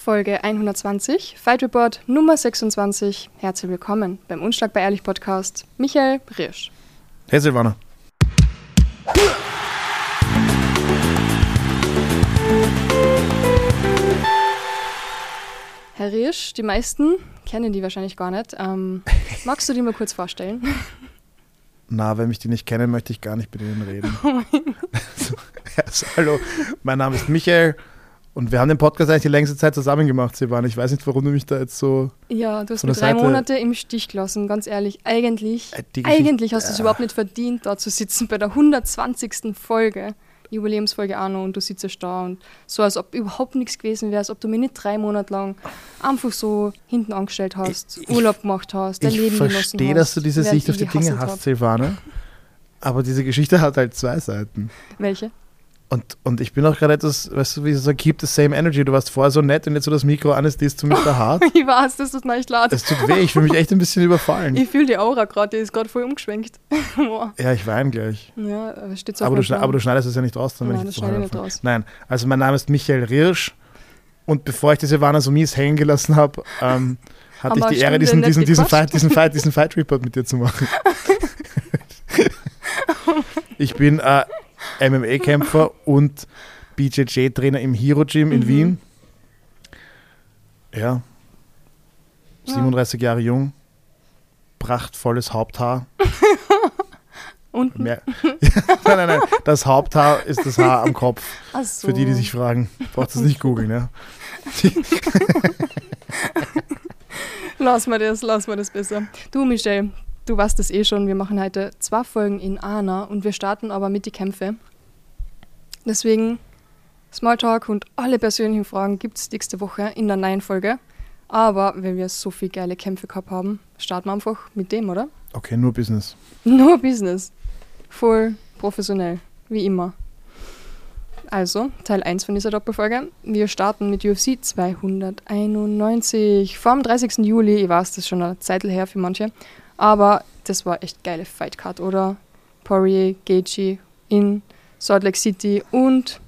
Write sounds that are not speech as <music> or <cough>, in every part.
Folge 120, Fight Report Nummer 26. Herzlich willkommen beim Unschlag bei Ehrlich Podcast. Michael Riersch. Hey Silvana. Herr Riersch, die meisten kennen die wahrscheinlich gar nicht. Ähm, <laughs> magst du die mal kurz vorstellen? Na, wenn mich die nicht kennen, möchte ich gar nicht mit ihnen reden. <laughs> <laughs> also, also, hallo, mein Name ist Michael und wir haben den Podcast eigentlich die längste Zeit zusammen gemacht, Silvana. Ich weiß nicht, warum du mich da jetzt so. Ja, du hast mir drei Seite Monate im Stich gelassen, ganz ehrlich. Eigentlich, äh, eigentlich hast du es äh. überhaupt nicht verdient, da zu sitzen bei der 120. Folge. Jubiläumsfolge noch und du sitzt da und so, als ob überhaupt nichts gewesen wäre, als ob du mir nicht drei Monate lang einfach so hinten angestellt hast, ich, Urlaub gemacht hast, dein Leben genossen hast. Ich verstehe, dass du diese Sicht auf die Dinge hast, Silvana, aber diese Geschichte hat halt zwei Seiten. Welche? Und, und ich bin auch gerade etwas, weißt du, wie so, keep the same energy. Du warst vorher so nett und jetzt so das Mikro an ist, die ist zu Mr. <laughs> Hart. ich weiß, das mir echt leid. Es tut weh, ich fühle mich echt ein bisschen überfallen. Ich fühle die Aura gerade, die ist gerade voll umgeschwenkt. <laughs> ja, ich weine gleich. Ja, aber steht so aber, du aber du schneidest es ja nicht raus. Dann, Nein, das schneide ich nicht raus. Nein, also mein Name ist Michael Riersch und bevor ich diese mies hängen gelassen habe, ähm, <laughs> hatte ich die Ehre, diesen, diesen, diesen, Fight, diesen, Fight, diesen Fight Report mit dir zu machen. ich bin äh, MMA-Kämpfer und BJJ-Trainer im Hero Gym in mhm. Wien. Ja. 37 Jahre jung. Prachtvolles Haupthaar. <laughs> Und? Mehr, <laughs> nein, nein, nein. Das Haupthaar ist das Haar am Kopf. <laughs> So. Für die, die sich fragen. Braucht es nicht googeln, ja. lass mal das, lass mal das besser. Du, Michelle, du weißt das eh schon. Wir machen heute zwei Folgen in Ana und wir starten aber mit die Kämpfe. Deswegen Smalltalk und alle persönlichen Fragen gibt es nächste Woche in der neuen Folge. Aber wenn wir so viele geile Kämpfe gehabt haben, starten wir einfach mit dem, oder? Okay, nur Business. <laughs> Nur Business. Voll professionell, wie immer. Also, Teil 1 von dieser Doppelfolge. Wir starten mit UFC 291. Vor dem 30. Juli, ich weiß, das ist schon eine Zeit her für manche, aber das war echt geile Fightcard, oder? Poirier, Gaethje in Salt Lake City und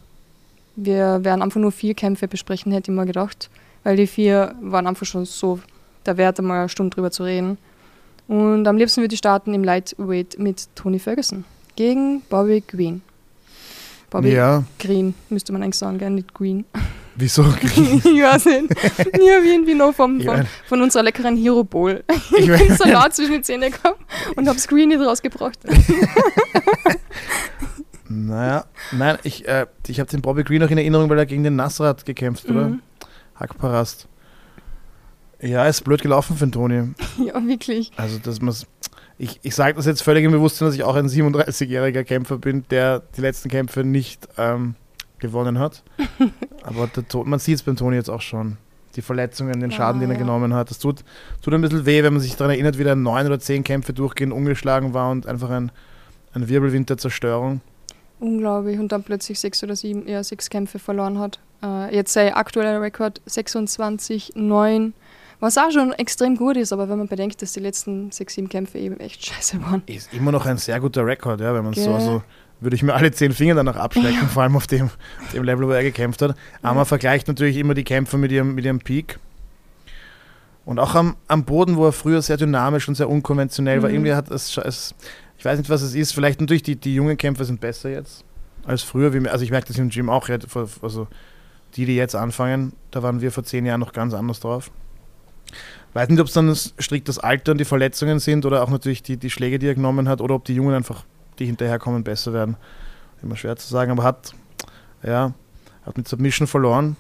wir werden einfach nur vier Kämpfe besprechen, hätte ich mal gedacht. Weil die vier waren einfach schon so der Wert, mal eine Stunde drüber zu reden. Und am liebsten würde ich starten im Lightweight mit Tony Ferguson gegen Bobby Green. Bobby ja. Green, müsste man eigentlich sagen, gell? nicht Green. <laughs> Wieso Green? ich weiß nicht. Ja, wie irgendwie noch vom, von, von unserer leckeren Hero Bowl. Ich, <laughs> ich bin Salat zwischen die Zähne gehabt und habe Screen nicht rausgebracht. <laughs> Naja, nein, ich, äh, ich habe den Bobby Green noch in Erinnerung, weil er gegen den Nasrat gekämpft, mhm. oder? Hackparast. Ja, ist blöd gelaufen für den Toni. <laughs> ja, wirklich. Also, dass man ich, ich sage das jetzt völlig im Bewusstsein, dass ich auch ein 37-jähriger Kämpfer bin, der die letzten Kämpfe nicht ähm, gewonnen hat. <laughs> Aber der, man sieht es beim Toni jetzt auch schon. Die Verletzungen, den Schaden, ah, den er ja. genommen hat. Das tut, tut ein bisschen weh, wenn man sich daran erinnert, wie er neun oder zehn Kämpfe durchgehend ungeschlagen war und einfach ein, ein Wirbelwind der Zerstörung unglaublich und dann plötzlich sechs oder sieben, eher sechs Kämpfe verloren hat. Äh, jetzt sei aktueller Rekord 26, 9, was auch schon extrem gut ist, aber wenn man bedenkt, dass die letzten sechs, sieben Kämpfe eben echt <laughs> scheiße waren. Ist immer noch ein sehr guter Rekord, ja, wenn man so, also würde ich mir alle zehn Finger danach abschlecken, ja. <laughs> vor allem auf dem, auf dem Level, wo er gekämpft hat. Aber ja. man vergleicht natürlich immer die Kämpfe mit ihrem, mit ihrem Peak. Und auch am, am Boden, wo er früher sehr dynamisch und sehr unkonventionell mhm. war, irgendwie hat es, es ich weiß nicht, was es ist. Vielleicht natürlich die, die jungen Kämpfer sind besser jetzt als früher. Also ich merke das im Gym auch. Also die, die jetzt anfangen, da waren wir vor zehn Jahren noch ganz anders drauf. Weiß nicht, ob es dann strikt das Alter und die Verletzungen sind oder auch natürlich die, die Schläge, die er genommen hat, oder ob die Jungen einfach, die hinterherkommen, besser werden. Immer schwer zu sagen, aber hat, ja, hat mit Submission verloren.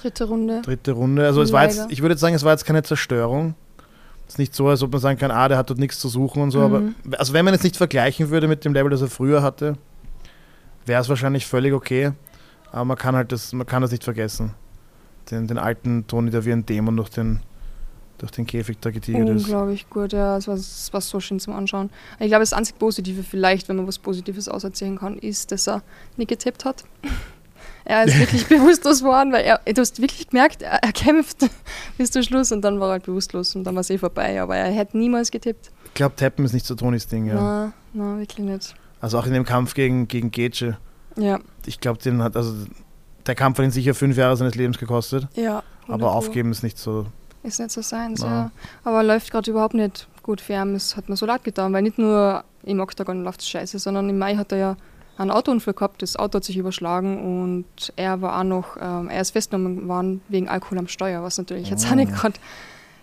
Dritte Runde. Dritte Runde. Also es war jetzt, ich würde jetzt sagen, es war jetzt keine Zerstörung. Es ist nicht so, als ob man sagen kann, ah, der hat dort nichts zu suchen und so. Mhm. Aber also wenn man jetzt nicht vergleichen würde mit dem Level, das er früher hatte, wäre es wahrscheinlich völlig okay. Aber man kann halt das, man kann das nicht vergessen. Den, den alten Toni, der wie ein Dämon durch den, durch den Käfig da getigert ist. Unglaublich gut, ja. Es war, es war so schön zum Anschauen. Ich glaube, das einzig Positive vielleicht, wenn man was Positives auserzählen kann, ist, dass er nicht getippt hat. <laughs> Er ist wirklich <laughs> bewusstlos geworden, weil er, du hast wirklich gemerkt, er, er kämpft <laughs> bis zum Schluss und dann war er halt bewusstlos und dann war es eh vorbei. Aber er hätte niemals getippt. Ich glaube, Tappen ist nicht so Tonis Ding, ja. Nein, nein, wirklich nicht. Also auch in dem Kampf gegen, gegen Gece. Ja. Ich glaube, den hat, also der Kampf hat ihn sicher fünf Jahre seines Lebens gekostet. Ja. Aber aufgeben ist nicht so. Ist nicht so seins, Ja. ja. Aber läuft gerade überhaupt nicht gut für ihn. Es hat mir so leid getan, weil nicht nur im Oktagon läuft es scheiße, sondern im Mai hat er ja einen Autounfall gehabt. Das Auto hat sich überschlagen und er war auch noch, ähm, er ist festgenommen worden wegen Alkohol am Steuer, was natürlich jetzt auch nicht gerade,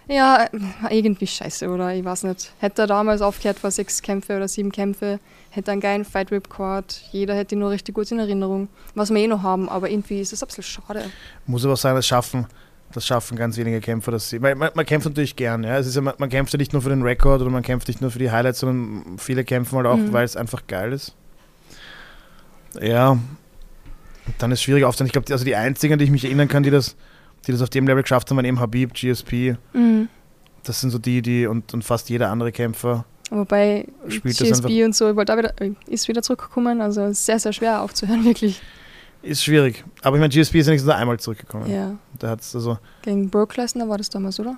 ja, irgendwie scheiße, oder? Ich weiß nicht. Hätte er damals aufgehört vor sechs Kämpfe oder sieben Kämpfe, hätte er einen geilen Fight Rip gehabt. Jeder hätte ihn noch richtig gut in Erinnerung, was wir eh noch haben, aber irgendwie ist es ein bisschen schade. Muss aber sein, das schaffen, das schaffen ganz wenige Kämpfer, dass sie. Weil man, man kämpft natürlich gern, ja. Es ist ja, man, man kämpft ja nicht nur für den Rekord oder man kämpft nicht nur für die Highlights, sondern viele kämpfen halt auch, Mhm. weil es einfach geil ist. Ja. Dann ist es schwierig aufzunehmen. Ich glaube, also die einzigen, die ich mich erinnern kann, die das, die das auf dem Level geschafft haben, waren eben Habib, GSP. Mhm. Das sind so die, die und, und fast jeder andere Kämpfer. Wobei Spielt einfach- und so, wieder, äh, ist wieder zurückgekommen, also sehr, sehr schwer aufzuhören, <laughs> wirklich. Ist schwierig. Aber ich meine, GSP ist ja nicht nur einmal zurückgekommen. Ja. Da hat's also. Gegen Brock Lesnar war das damals, oder?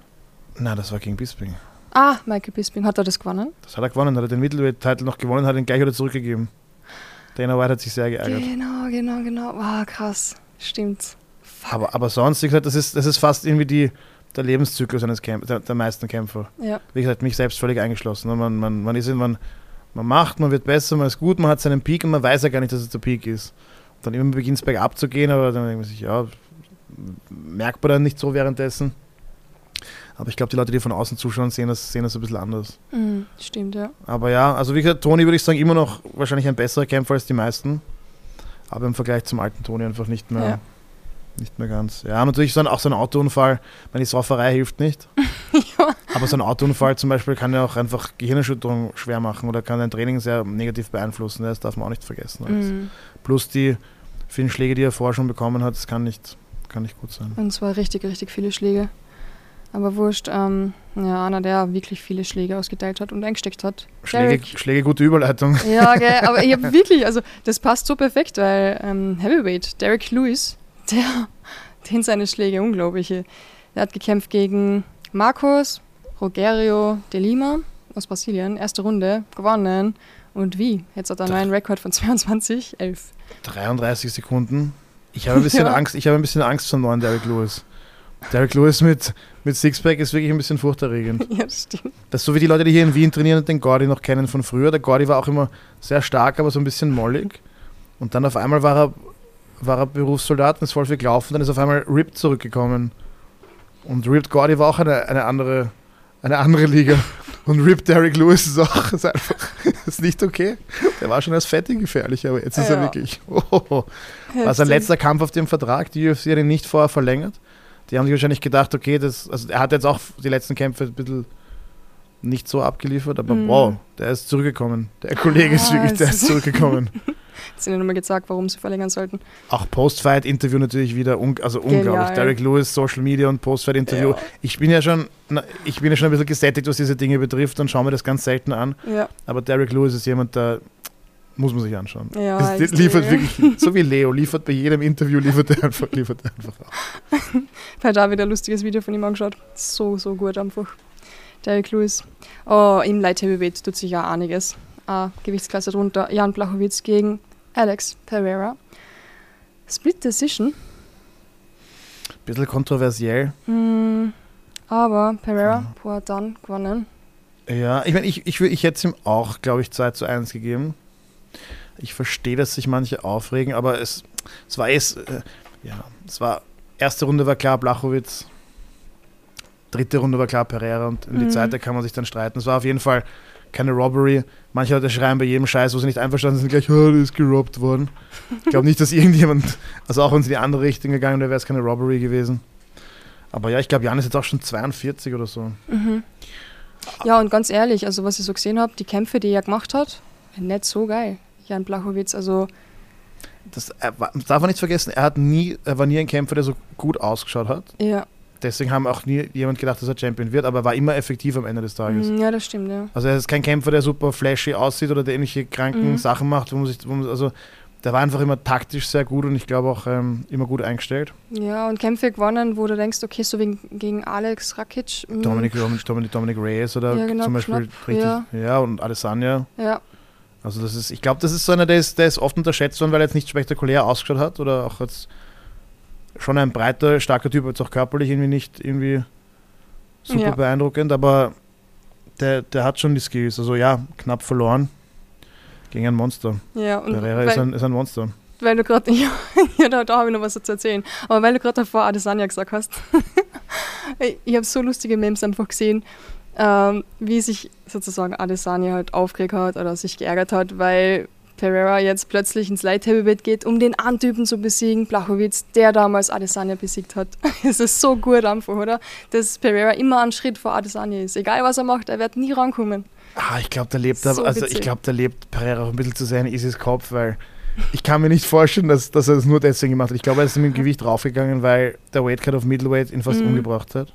Na, das war gegen Bisping. Ah, Michael Bisping, hat er das gewonnen? Das hat er gewonnen, hat er den Middleweight-Titel noch gewonnen, hat ihn gleich wieder zurückgegeben. Dana White hat sich sehr geärgert. Genau, genau, genau. Ah, krass. Stimmt. Fuck. Aber, aber sonst, wie gesagt, das ist, das ist fast irgendwie die, der Lebenszyklus eines Kämp der, der meisten Kämpfer. Ja. Wie gesagt, mich selbst völlig eingeschlossen. ne? Man, man, man, ist, man, man macht, man wird besser, man ist gut, man hat seinen Peak und man weiß ja gar nicht, dass es der Peak ist. Dann immer beginnt es bergab zu gehen, aber dann denkt man sich, ja, merkt man dann nicht so währenddessen. Aber ich glaube, die Leute, die von außen zuschauen, sehen das, sehen das ein bisschen anders. Mhm, stimmt, ja. Aber ja, also wie gesagt, Toni würde ich sagen, immer noch wahrscheinlich ein besserer Kämpfer als die meisten. Aber im Vergleich zum alten Toni einfach nicht mehr, Ja. nicht mehr ganz. Ja, natürlich so ein, auch so ein Autounfall, meine die Sauferei hilft nicht. <laughs> ja. Aber so ein Autounfall zum Beispiel kann ja auch einfach Gehirnerschütterung schwer machen oder kann dein Training sehr negativ beeinflussen. Das darf man auch nicht vergessen. Mhm. Plus die vielen Schläge, die er vorher schon bekommen hat, das kann nicht, kann nicht gut sein. Und zwar richtig, richtig viele Schläge. Aber wurscht, ähm, ja, einer, der wirklich viele Schläge ausgeteilt hat und eingesteckt hat. Schläge. Schläge gute Überleitung. Ja, <laughs> gell, aber ich habe wirklich, also das passt so perfekt, weil ähm, Heavyweight, Derek Lewis, <laughs> der, den seine Schläge unglaubliche. Der hat gekämpft gegen Marcos Rogerio de Lima aus Brasilien, erste Runde, gewonnen. Und wie? Jetzt hat er einen neuen Rekord von 22, 11. 33 Sekunden. Ich habe ein bisschen <laughs> Ja. Angst, ich habe ein bisschen Angst vor dem neuen Derek Lewis. Derek Lewis mit, mit Sixpack ist wirklich ein bisschen furchterregend. <laughs> Ja, das stimmt. Das ist so wie die Leute, die hier in Wien trainieren und den Gordy noch kennen von früher. Der Gordy war auch immer sehr stark, aber so ein bisschen mollig. Und dann auf einmal war er, war er Berufssoldat und ist voll viel gelaufen. Dann ist auf einmal Ripped zurückgekommen. Und Ripped Gordy war auch eine, eine, andere, eine andere Liga. Und Ripped Derek Lewis ist auch ist einfach <laughs> ist nicht okay. Der war schon als Fetting gefährlich, aber jetzt ist er Ja. wirklich. <laughs> Oh, war sein letzter Kampf auf dem Vertrag. Die UFC hat ihn nicht vorher verlängert. Die haben sich wahrscheinlich gedacht, okay, das, also er hat jetzt auch die letzten Kämpfe ein bisschen nicht so abgeliefert, aber Mhm. wow, der ist zurückgekommen. Der Kollege ist Ah, wirklich, der ist ist- zurückgekommen. <laughs> Jetzt sind ja nochmal gesagt, warum sie verlängern sollten. Auch Post-Fight-Interview natürlich wieder, un also unglaublich. Genial. Derek Lewis, Social Media und Post-Fight-Interview. Ja. Ich bin ja schon, ich bin ja schon ein bisschen gesättigt, was diese Dinge betrifft und schaue mir das ganz selten an. Ja, Aber Derek Lewis ist jemand, der muss man sich anschauen. ja. Es liefert wirklich, so wie Leo, liefert bei jedem Interview, liefert er einfach, liefert er einfach <laughs> auch. Bei da wieder ein lustiges Video von ihm angeschaut. So, so gut einfach. Derek Lewis. Oh, im Light Heavyweight tut sich ja einiges. Ah, Gewichtsklasse drunter. Jan Blachowitz gegen Alex Pereira. Split Decision. Bisschen kontroversiell. Mm, aber Pereira Ja. pro dann gewonnen. Ja, ich meine, ich, ich, ich hätte es ihm auch, glaube ich, 2 zu 1 gegeben. Ich verstehe, dass sich manche aufregen, aber es, es war es, äh, ja, es war, erste Runde war klar Blachowitz, dritte Runde war klar Pereira und in die Mhm. zweite kann man sich dann streiten. Es war auf jeden Fall keine Robbery. Manche Leute schreien bei jedem Scheiß, wo sie nicht einverstanden sind, gleich, oh, der ist gerobbt worden. <laughs> Ich glaube nicht, dass irgendjemand, also auch wenn es in die andere Richtung gegangen wäre, wäre es keine Robbery gewesen. Aber ja, ich glaube, Jan ist jetzt auch schon 42 oder so. Mhm. Ja, und ganz ehrlich, also was ich so gesehen habe, die Kämpfe, die er gemacht hat, nicht so geil. Jan Blachowitz, also Das, war- darf man nicht vergessen, er, hat nie, er war nie ein Kämpfer, der so gut ausgeschaut hat. ja, Deswegen haben auch nie jemand gedacht, dass er Champion wird, aber er war immer effektiv am Ende des Tages. mm, ja, das stimmt, ja. Also er ist kein Kämpfer, der super flashy aussieht oder der ähnliche kranken Mhm. Sachen macht. Wo man sich, wo man, also der war einfach immer taktisch sehr gut und ich glaube auch ähm, immer gut eingestellt. Ja, und Kämpfe gewonnen, wo du denkst, okay, so wegen, gegen Alex Rakic. mm, Dominic, Dominic, Dominic Reyes oder Ja, genau, zum Beispiel knapp, richtig, ja. ja. und Adesanya. Ja, Also das ist, ich glaube, das ist so einer, der ist, der ist oft unterschätzt worden, weil er jetzt nicht spektakulär ausgeschaut hat oder auch jetzt schon ein breiter, starker Typ, jetzt auch körperlich irgendwie nicht irgendwie super Ja. beeindruckend, aber der, der hat schon die Skills. Also ja, knapp verloren gegen ein Monster. Ja, und Pereira ist ein, ist ein Monster. weil du gerade, <laughs> ja, ja, da, da habe ich noch was zu erzählen. Aber weil du gerade davor Adesanya gesagt hast, <laughs> ich, ich habe so lustige Memes einfach gesehen, ähm, wie sich sozusagen Adesanya halt aufgeregt hat oder sich geärgert hat, weil Pereira jetzt plötzlich ins Light Heavyweight geht, um den Antypen zu besiegen, Blachowitz, der damals Adesanya besiegt hat. <laughs> Es ist so gut einfach, oder? Dass Pereira immer einen Schritt vor Adesanya ist. Egal was er macht, er wird nie rankommen. Ah, ich glaube, da lebt So er, also ich witzig. glaube, da lebt Pereira auch ein bisschen zu sehr in Isis Kopf, weil ich kann mir nicht vorstellen, dass, dass er das nur deswegen gemacht hat. Ich glaube, er ist mit dem Gewicht raufgegangen, weil der Weightcut auf Middleweight ihn fast Mhm. umgebracht hat.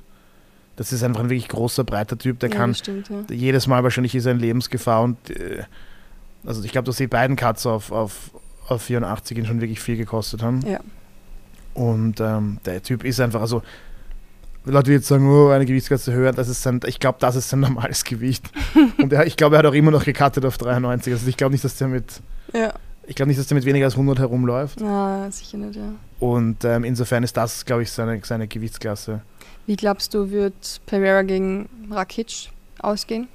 Das ist einfach ein wirklich großer, breiter Typ, der ja, kann stimmt, ja. jedes Mal wahrscheinlich ist er in Lebensgefahr und äh, also ich glaube, dass die beiden Cuts auf, auf, auf 84 ihn schon wirklich viel gekostet haben. Ja. Und ähm, der Typ ist einfach, also Leute, die jetzt sagen, oh, eine Gewichtsklasse höher, das ist sein, ich glaube, das ist sein normales <laughs> Gewicht. und er, ich glaube, er hat auch immer noch gecuttet auf 93. Also ich glaube nicht, dass der mit, Ja, ich glaube nicht, dass der mit weniger als 100 herumläuft. na, sicher nicht, ja. Und ähm, insofern ist das, glaube ich, seine, seine Gewichtsklasse. Wie glaubst du, wird Pereira gegen Rakic ausgehen?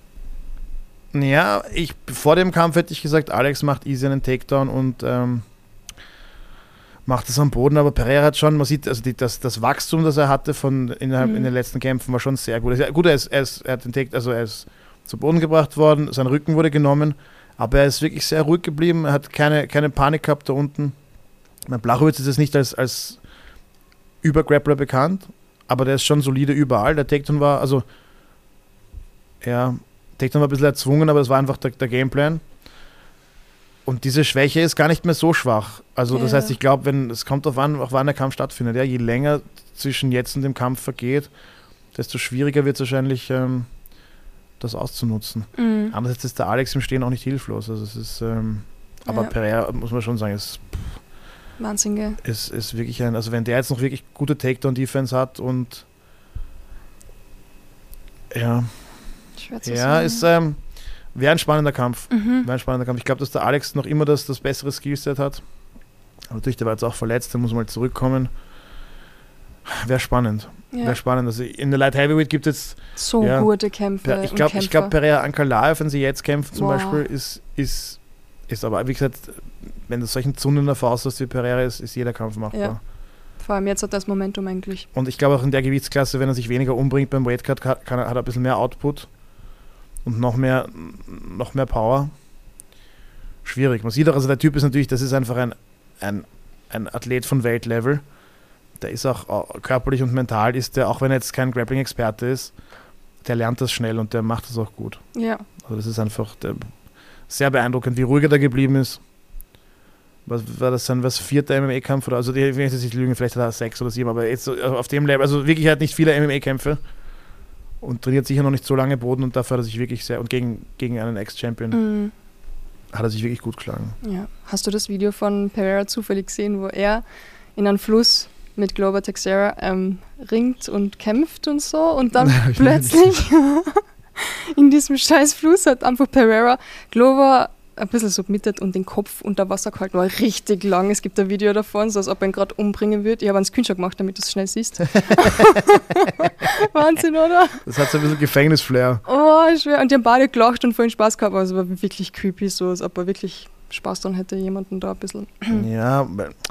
Ja, ich, vor dem Kampf hätte ich gesagt, Alex macht easy einen Takedown und ähm, macht es am Boden, aber Pereira hat schon, man sieht, also die, das, das Wachstum, das er hatte von innerhalb Mhm. in den letzten Kämpfen, war schon sehr gut. Also, gut, er ist, er ist, er hat den Take, also er ist zu Boden gebracht worden, sein Rücken wurde genommen, aber er ist wirklich sehr ruhig geblieben, er hat keine, keine Panik gehabt da unten. Mein Blachowitz ist jetzt nicht als, als Übergrappler bekannt, aber der ist schon solide überall. Der Takedown war, also ja, Takedown war ein bisschen erzwungen, aber das war einfach der, der Gameplan. Und diese Schwäche ist gar nicht mehr so schwach. Also das Ja. heißt, ich glaube, wenn es kommt auf an, auch wann der Kampf stattfindet. Ja, je länger zwischen jetzt und dem Kampf vergeht, desto schwieriger wird es wahrscheinlich, ähm, das auszunutzen. Mhm. Andererseits ist der Alex im Stehen auch nicht hilflos. Also es ist, ähm, aber Ja. Pereira muss man schon sagen, ist, Wahnsinn, gell? ist, ist wirklich ein, also wenn der jetzt noch wirklich gute Takedown-Defense hat und ja, Schwer zu ja, sagen. ist ähm, wäre ein spannender Kampf. Mhm. Wäre ein spannender Kampf. Ich glaube, dass der Alex noch immer das, das bessere Skillset hat. Aber natürlich, der war jetzt auch verletzt, der muss mal zurückkommen. Wäre spannend. Ja. Wäre spannend. Also in der Light Heavyweight gibt es jetzt, So Ja. gute Kämpfe. Ich glaube, glaub. Pereira Ankalaev, wenn sie jetzt kämpfen zum Wow. Beispiel, ist, ist, ist aber, wie gesagt, wenn du solchen Zunden in der Faust hast wie Pereira ist, ist jeder Kampf machbar. Ja. Vor allem jetzt hat das Momentum eigentlich. Und ich glaube auch in der Gewichtsklasse, wenn er sich weniger umbringt beim Weightcut, kann, kann er, hat er ein bisschen mehr Output und noch mehr, noch mehr Power. Schwierig. Man sieht auch, also der Typ ist natürlich, das ist einfach ein, ein, ein Athlet von Weltlevel. Der ist auch äh, körperlich und mental, ist der, auch wenn er jetzt kein Grappling-Experte ist, der lernt das schnell und der macht das auch gut. Ja. Also das ist einfach der, sehr beeindruckend, wie ruhig er da geblieben ist. Was war das dann, was vierter MMA-Kampf oder also die, ich will jetzt nicht lügen, vielleicht hat er sechs oder sieben, aber jetzt so auf dem Level, also wirklich hat nicht viele MMA-Kämpfe und trainiert sicher noch nicht so lange Boden und dafür hat er sich wirklich sehr und gegen, gegen einen Ex-Champion Mhm. hat er sich wirklich gut geschlagen. ja. Hast du das Video von Pereira zufällig gesehen, wo er in einen Fluss mit Glover Texera ähm, ringt und kämpft und so und dann <laughs> Nein, plötzlich <laughs> in diesem scheiß Fluss hat einfach Pereira Glover ein bisschen submitted und den Kopf unter Wasser gehalten, war richtig lang. Es gibt ein Video davon, so als ob er ihn gerade umbringen würde. Ich habe einen Screenshot gemacht, damit du es schnell siehst. <laughs> Wahnsinn, oder? Das hat so ein bisschen Gefängnisflair. Oh, schwer. Und die haben beide gelacht und vollen Spaß gehabt. Also es war wirklich creepy, so als ob er wirklich Spaß dran hätte, jemanden da ein bisschen <clears throat> Ja,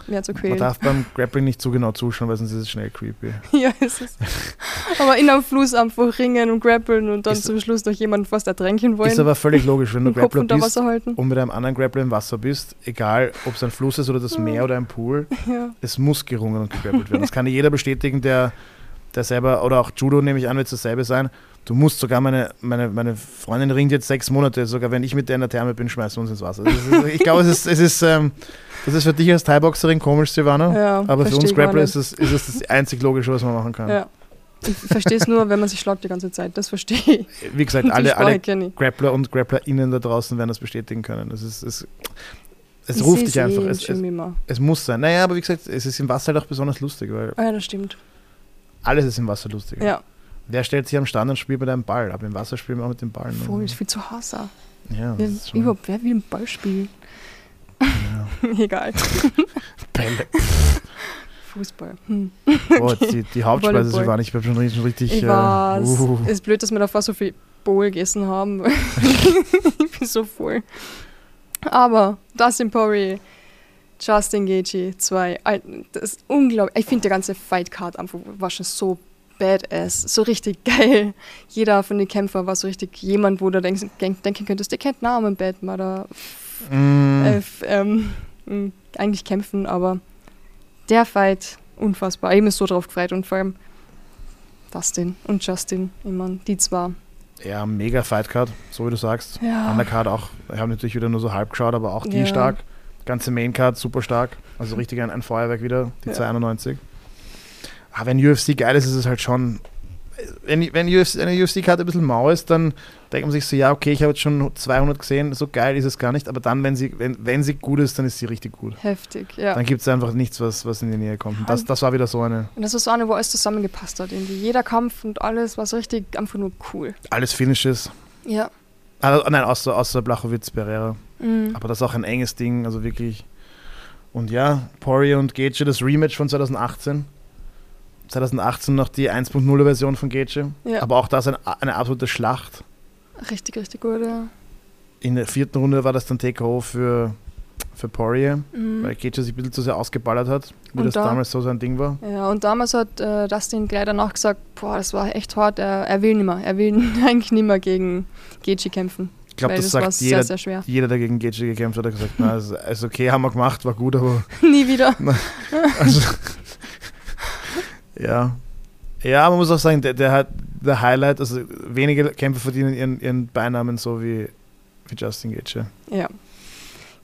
mehr zu man quälen. darf beim Grappling nicht zu genau zuschauen, weil sonst ist es schnell creepy. <laughs> ja, ist es. <laughs> Aber in einem Fluss einfach ringen und grappeln und dann Ist- zum Schluss noch jemanden fast ertränken wollen. Ist aber völlig logisch, wenn du <laughs> Grappler bist und mit einem anderen Grappler im Wasser bist, egal ob es ein Fluss ist oder das Meer oder ein Pool, Ja. es muss gerungen und gegrappelt werden. Das kann jeder bestätigen, der, der selber, oder auch Judo nehme ich an, wird es dasselbe sein. Du musst sogar, meine, meine, meine Freundin ringt jetzt sechs Monate, sogar wenn ich mit der in der Therme bin, schmeißen wir uns ins Wasser. Ist, ich glaube, es ist, es ist, ähm, das ist für dich als Thai-Boxerin komisch, Silvana, Ja, aber für uns Grappler ist es, ist es das einzig Logische, was man machen kann. Ja. Ich verstehe es nur, wenn man sich schlagt die ganze Zeit. Das verstehe ich. Wie gesagt, alle, alle. Grappler und GrapplerInnen da draußen werden das bestätigen können. Das ist, es, es Ich ruft dich einfach. eh Es, es, es muss sein. Naja, aber wie gesagt, es ist im Wasser halt auch besonders lustig, weil Ah, ja, das stimmt. alles ist im Wasser lustig. Ja, Wer stellt sich am Stand und spielt mit einem Ball? Aber im Wasser spielen wir auch mit dem Ball. ne? voll, ist viel zu auch. Ja, Wer, überhaupt, wer will einen Ball spielen? ja. <laughs> Egal. Bälle. Fußball. Hm. Oh, die, die Hauptspeise, sie war nicht, ich bin schon richtig, richtig Ich äh, weiß. uh, Ist blöd, dass wir davor so viel Bowl gegessen haben. <laughs> ich bin so voll. Aber Dustin Poirier, Justin Gaethje, zwei. Das ist unglaublich. Ich finde, der ganze Fight Card einfach war schon so badass, so richtig geil. Jeder von den Kämpfern war so richtig jemand, wo du denkst, denk, denken könntest, der kennt Namen Batman oder mm, äh, ähm, m, eigentlich kämpfen, aber der Fight, unfassbar. Ich bin so drauf gefreut und vor allem Dustin und Justin, mein, die zwei. ja, mega Fightcard, so wie du sagst. Ja. Undercard auch, wir haben natürlich wieder nur so halb geschaut, aber auch die Ja. stark. Ganze Maincard super stark. Also richtig ein, ein Feuerwerk wieder, die Ja. 291. Aber wenn UFC geil ist, ist es halt schon. Wenn, wenn UFC, eine UFC-Karte ein bisschen mau ist, dann denkt man sich so, ja, okay, ich habe jetzt schon 200 gesehen, so geil ist es gar nicht. Aber dann, wenn sie, wenn, wenn sie gut ist, dann ist sie richtig gut. Heftig, ja. Dann gibt es einfach nichts, was, was in die Nähe kommt. Und das, das war wieder so eine, Und das war so eine, wo alles zusammengepasst hat. Irgendwie. Jeder Kampf und alles war so richtig einfach nur cool. alles Finishes. Ja. Ah, nein, außer, außer Blachowitz, Pereira. Mhm. Aber das ist auch ein enges Ding, also wirklich. Und ja, Poirier und Gaethje, das Rematch von 2018. 2018 noch die 1.0 Version von Gaethje. Ja. Aber auch das eine, eine absolute Schlacht. Richtig, richtig gut, ja. In der vierten Runde war das dann TKO für, für Poirier, Mhm. weil Gaethje sich ein bisschen zu sehr ausgeballert hat, wie Und das da- damals so sein Ding war. Ja, und damals hat äh, Dustin gleich danach gesagt, boah, das war echt hart, er, er will nicht mehr. Er will <laughs> eigentlich nicht mehr gegen Gaethje kämpfen. Ich glaube, das war sagt sehr, jeder, sehr schwer. jeder, der gegen Gaethje gekämpft hat, hat gesagt, na, <laughs> ist, ist okay, haben wir gemacht, war gut, aber Nie wieder. <laughs> Also, ja. Ja, man muss auch sagen, der, der hat der Highlight, also wenige Kämpfer verdienen ihren, ihren Beinamen so wie, wie Justin Gaethje. Ja.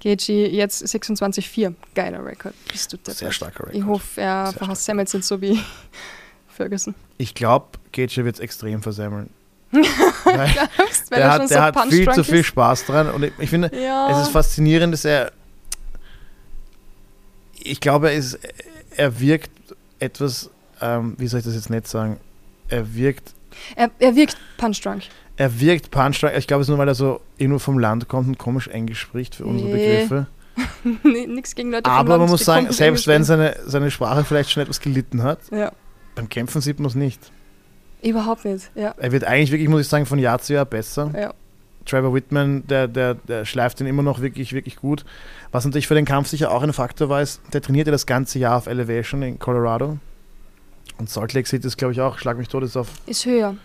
Gaethje jetzt 26-4. Geiler Rekord. Bist du Sehr starker Ich Rekord. hoffe, er verhasst Samuels nicht so wie <laughs> Ferguson. Ich glaube, Gaethje wird es extrem versemmeln. <laughs> Glaubst, der er hat, der so hat viel zu viel? Spaß dran und ich, ich finde, Ja. es ist faszinierend, dass er ich glaube, er, ist, er wirkt etwas, ähm, wie soll ich das jetzt nicht sagen, er wirkt er, er wirkt punch-drunk. Er wirkt punchline. Ich glaube, es ist nur, weil er so irgendwo vom Land kommt und komisch Englisch spricht für unsere Nee. Begriffe. <laughs> Nichts gegen Leute Aber man muss <laughs> sagen, selbst wenn seine, seine Sprache vielleicht schon etwas gelitten hat. Ja, beim Kämpfen sieht man es nicht. überhaupt nicht. Ja, Er wird eigentlich wirklich, muss ich sagen, von Jahr zu Jahr besser. ja. Trevor Whitman, der, der, der schleift ihn immer noch wirklich, wirklich gut. Was natürlich für den Kampf sicher auch ein Faktor war, ist, der trainiert ja das ganze Jahr auf Elevation in Colorado. Und Salt Lake City ist, glaube ich, auch, schlag mich tot, ist, auf, Ist höher.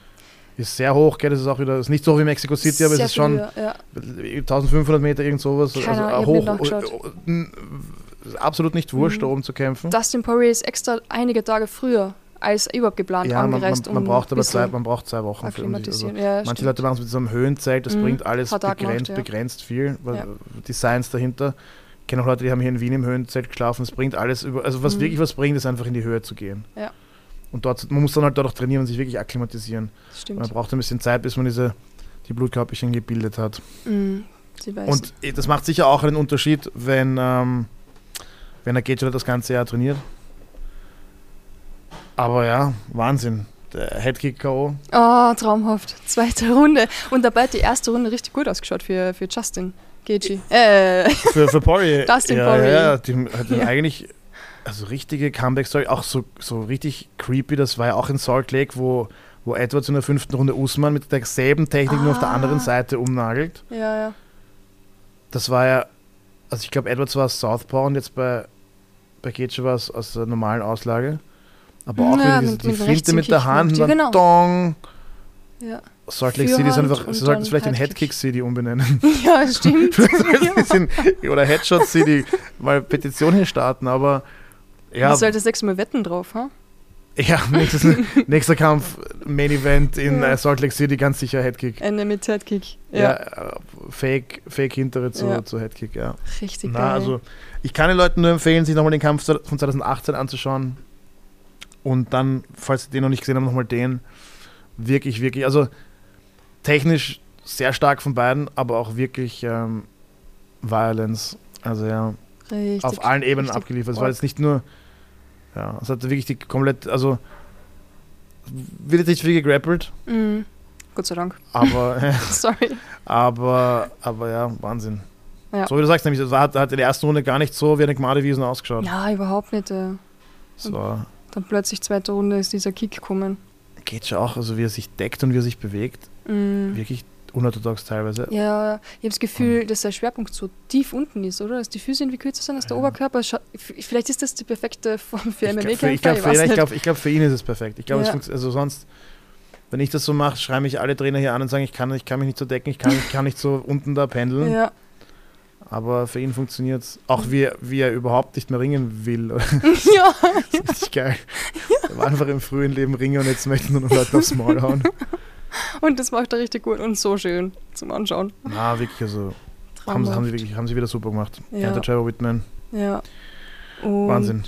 ist sehr hoch, gell? Das ist auch wieder, ist nicht so hoch wie Mexico City, aber Sehr es ist schon höher, ja. 1500 Meter, irgend sowas. Keine also nicht hoch. nachgeschaut. n- absolut nicht wurscht, Mhm. da oben zu kämpfen. Dustin Poirier ist extra einige Tage früher als überhaupt geplant ja, man, man, angereist, man um braucht aber zwei, man braucht zwei Wochen für um. Also, ja, manche stimmt. Leute machen es mit so einem Höhenzelt, das Mhm. bringt alles begrenzt, gemacht, ja. begrenzt viel, weil Ja. die Science dahinter. Ich kenne auch Leute, die haben hier in Wien im Höhenzelt geschlafen, es bringt alles über, also was Mhm. wirklich was bringt, ist einfach in die Höhe zu gehen. Ja. Und dort, man muss dann halt dort auch trainieren und sich wirklich akklimatisieren. Stimmt. Man braucht ein bisschen Zeit, bis man diese, die Blutkörperchen gebildet hat. Sie weiß. Und eh, das macht sicher auch einen Unterschied, wenn, ähm, wenn der Gaethje das ganze Jahr trainiert. Aber ja, Wahnsinn. Der Headkick K.O. Oh, traumhaft. Zweite Runde. Und dabei hat die erste Runde richtig gut ausgeschaut für, für Justin Gaethje. Äh, Für, für Poirier. <laughs> Dustin ja, Poirier. Ja, die hat Ja. eigentlich, also richtige Comeback-Story, auch so, so richtig creepy. Das war ja auch in Salt Lake, wo, wo Edwards in der fünften Runde Usman mit derselben Technik nur auf der Ah. anderen Seite umnagelt. ja, ja. Das war ja, also ich glaube, Edwards war Southpaw und jetzt bei, bei Gaethje war es aus der normalen Auslage. Aber auch Ja, diese, mit- die Finte mit der Hand und dann genau. Dong. ja. Salt Lake City ist einfach, sie sollten es vielleicht in Headkick. City umbenennen. <laughs> Ja, stimmt. <laughs> Oder Headshot City, <laughs> mal Petition hier starten, aber ja, Du solltest sechsmal wetten drauf, ha? ja <laughs> nächstes, nächster Kampf, Main Event in Ja. äh, Salt Lake City, ganz sicher Headkick. Ende mit Headkick. Ja, Ja, äh, Fake, Fake hintere zu, Ja. zu Headkick, ja. richtig Na, geil. also ich kann den Leuten nur empfehlen, sich nochmal den Kampf von 2018 anzuschauen. Und dann, falls sie den noch nicht gesehen haben, nochmal den. Wirklich, wirklich, also technisch sehr stark von beiden, aber auch wirklich ähm, Violence. Also ja, richtig. auf allen Ebenen abgeliefert. Es war jetzt nicht nur, ja, es hat wirklich die komplett, also wird jetzt nicht viel gegrappelt, Mhm. Gott sei Dank. aber, <laughs> Sorry. aber, aber ja, Wahnsinn. Ja. So wie du sagst, nämlich, das war, hat in der ersten Runde gar nicht so wie eine Gmadewiesen ausgeschaut. Ja, überhaupt nicht. Äh. War, Dann plötzlich zweite Runde ist dieser Kick gekommen. geht schon auch, also wie er sich deckt und wie er sich bewegt, Mm. wirklich unorthodox teilweise. Ja, ich habe das Gefühl, dass der Schwerpunkt so tief unten ist, oder? Dass die Füße irgendwie kürzer sind als der Ja. Oberkörper. Vielleicht ist das die perfekte Form für Ich MMA. glaub, für, ich glaube, für, ich glaub, ich glaub, für ihn ist es perfekt. Ich glaube, Ja. also sonst, wenn ich das so mache, schreiben mich alle Trainer hier an und sagen, ich kann, ich kann mich nicht so decken, ich kann, ich kann nicht so unten da pendeln. Ja. Aber für ihn funktioniert es. Auch wie, er- wie er überhaupt nicht mehr ringen will. <laughs> ja. <laughs> Das ist richtig geil. Er war einfach im frühen Leben Ringer und jetzt möchte er nur noch Leute aufs Maul hauen. Und das macht er richtig gut und so schön zum Anschauen. Na, wirklich, also haben, sie- haben, sie wirklich, haben sie wieder super gemacht. Ja. Ja. der Trevor Whitman, Ja. Und Wahnsinn.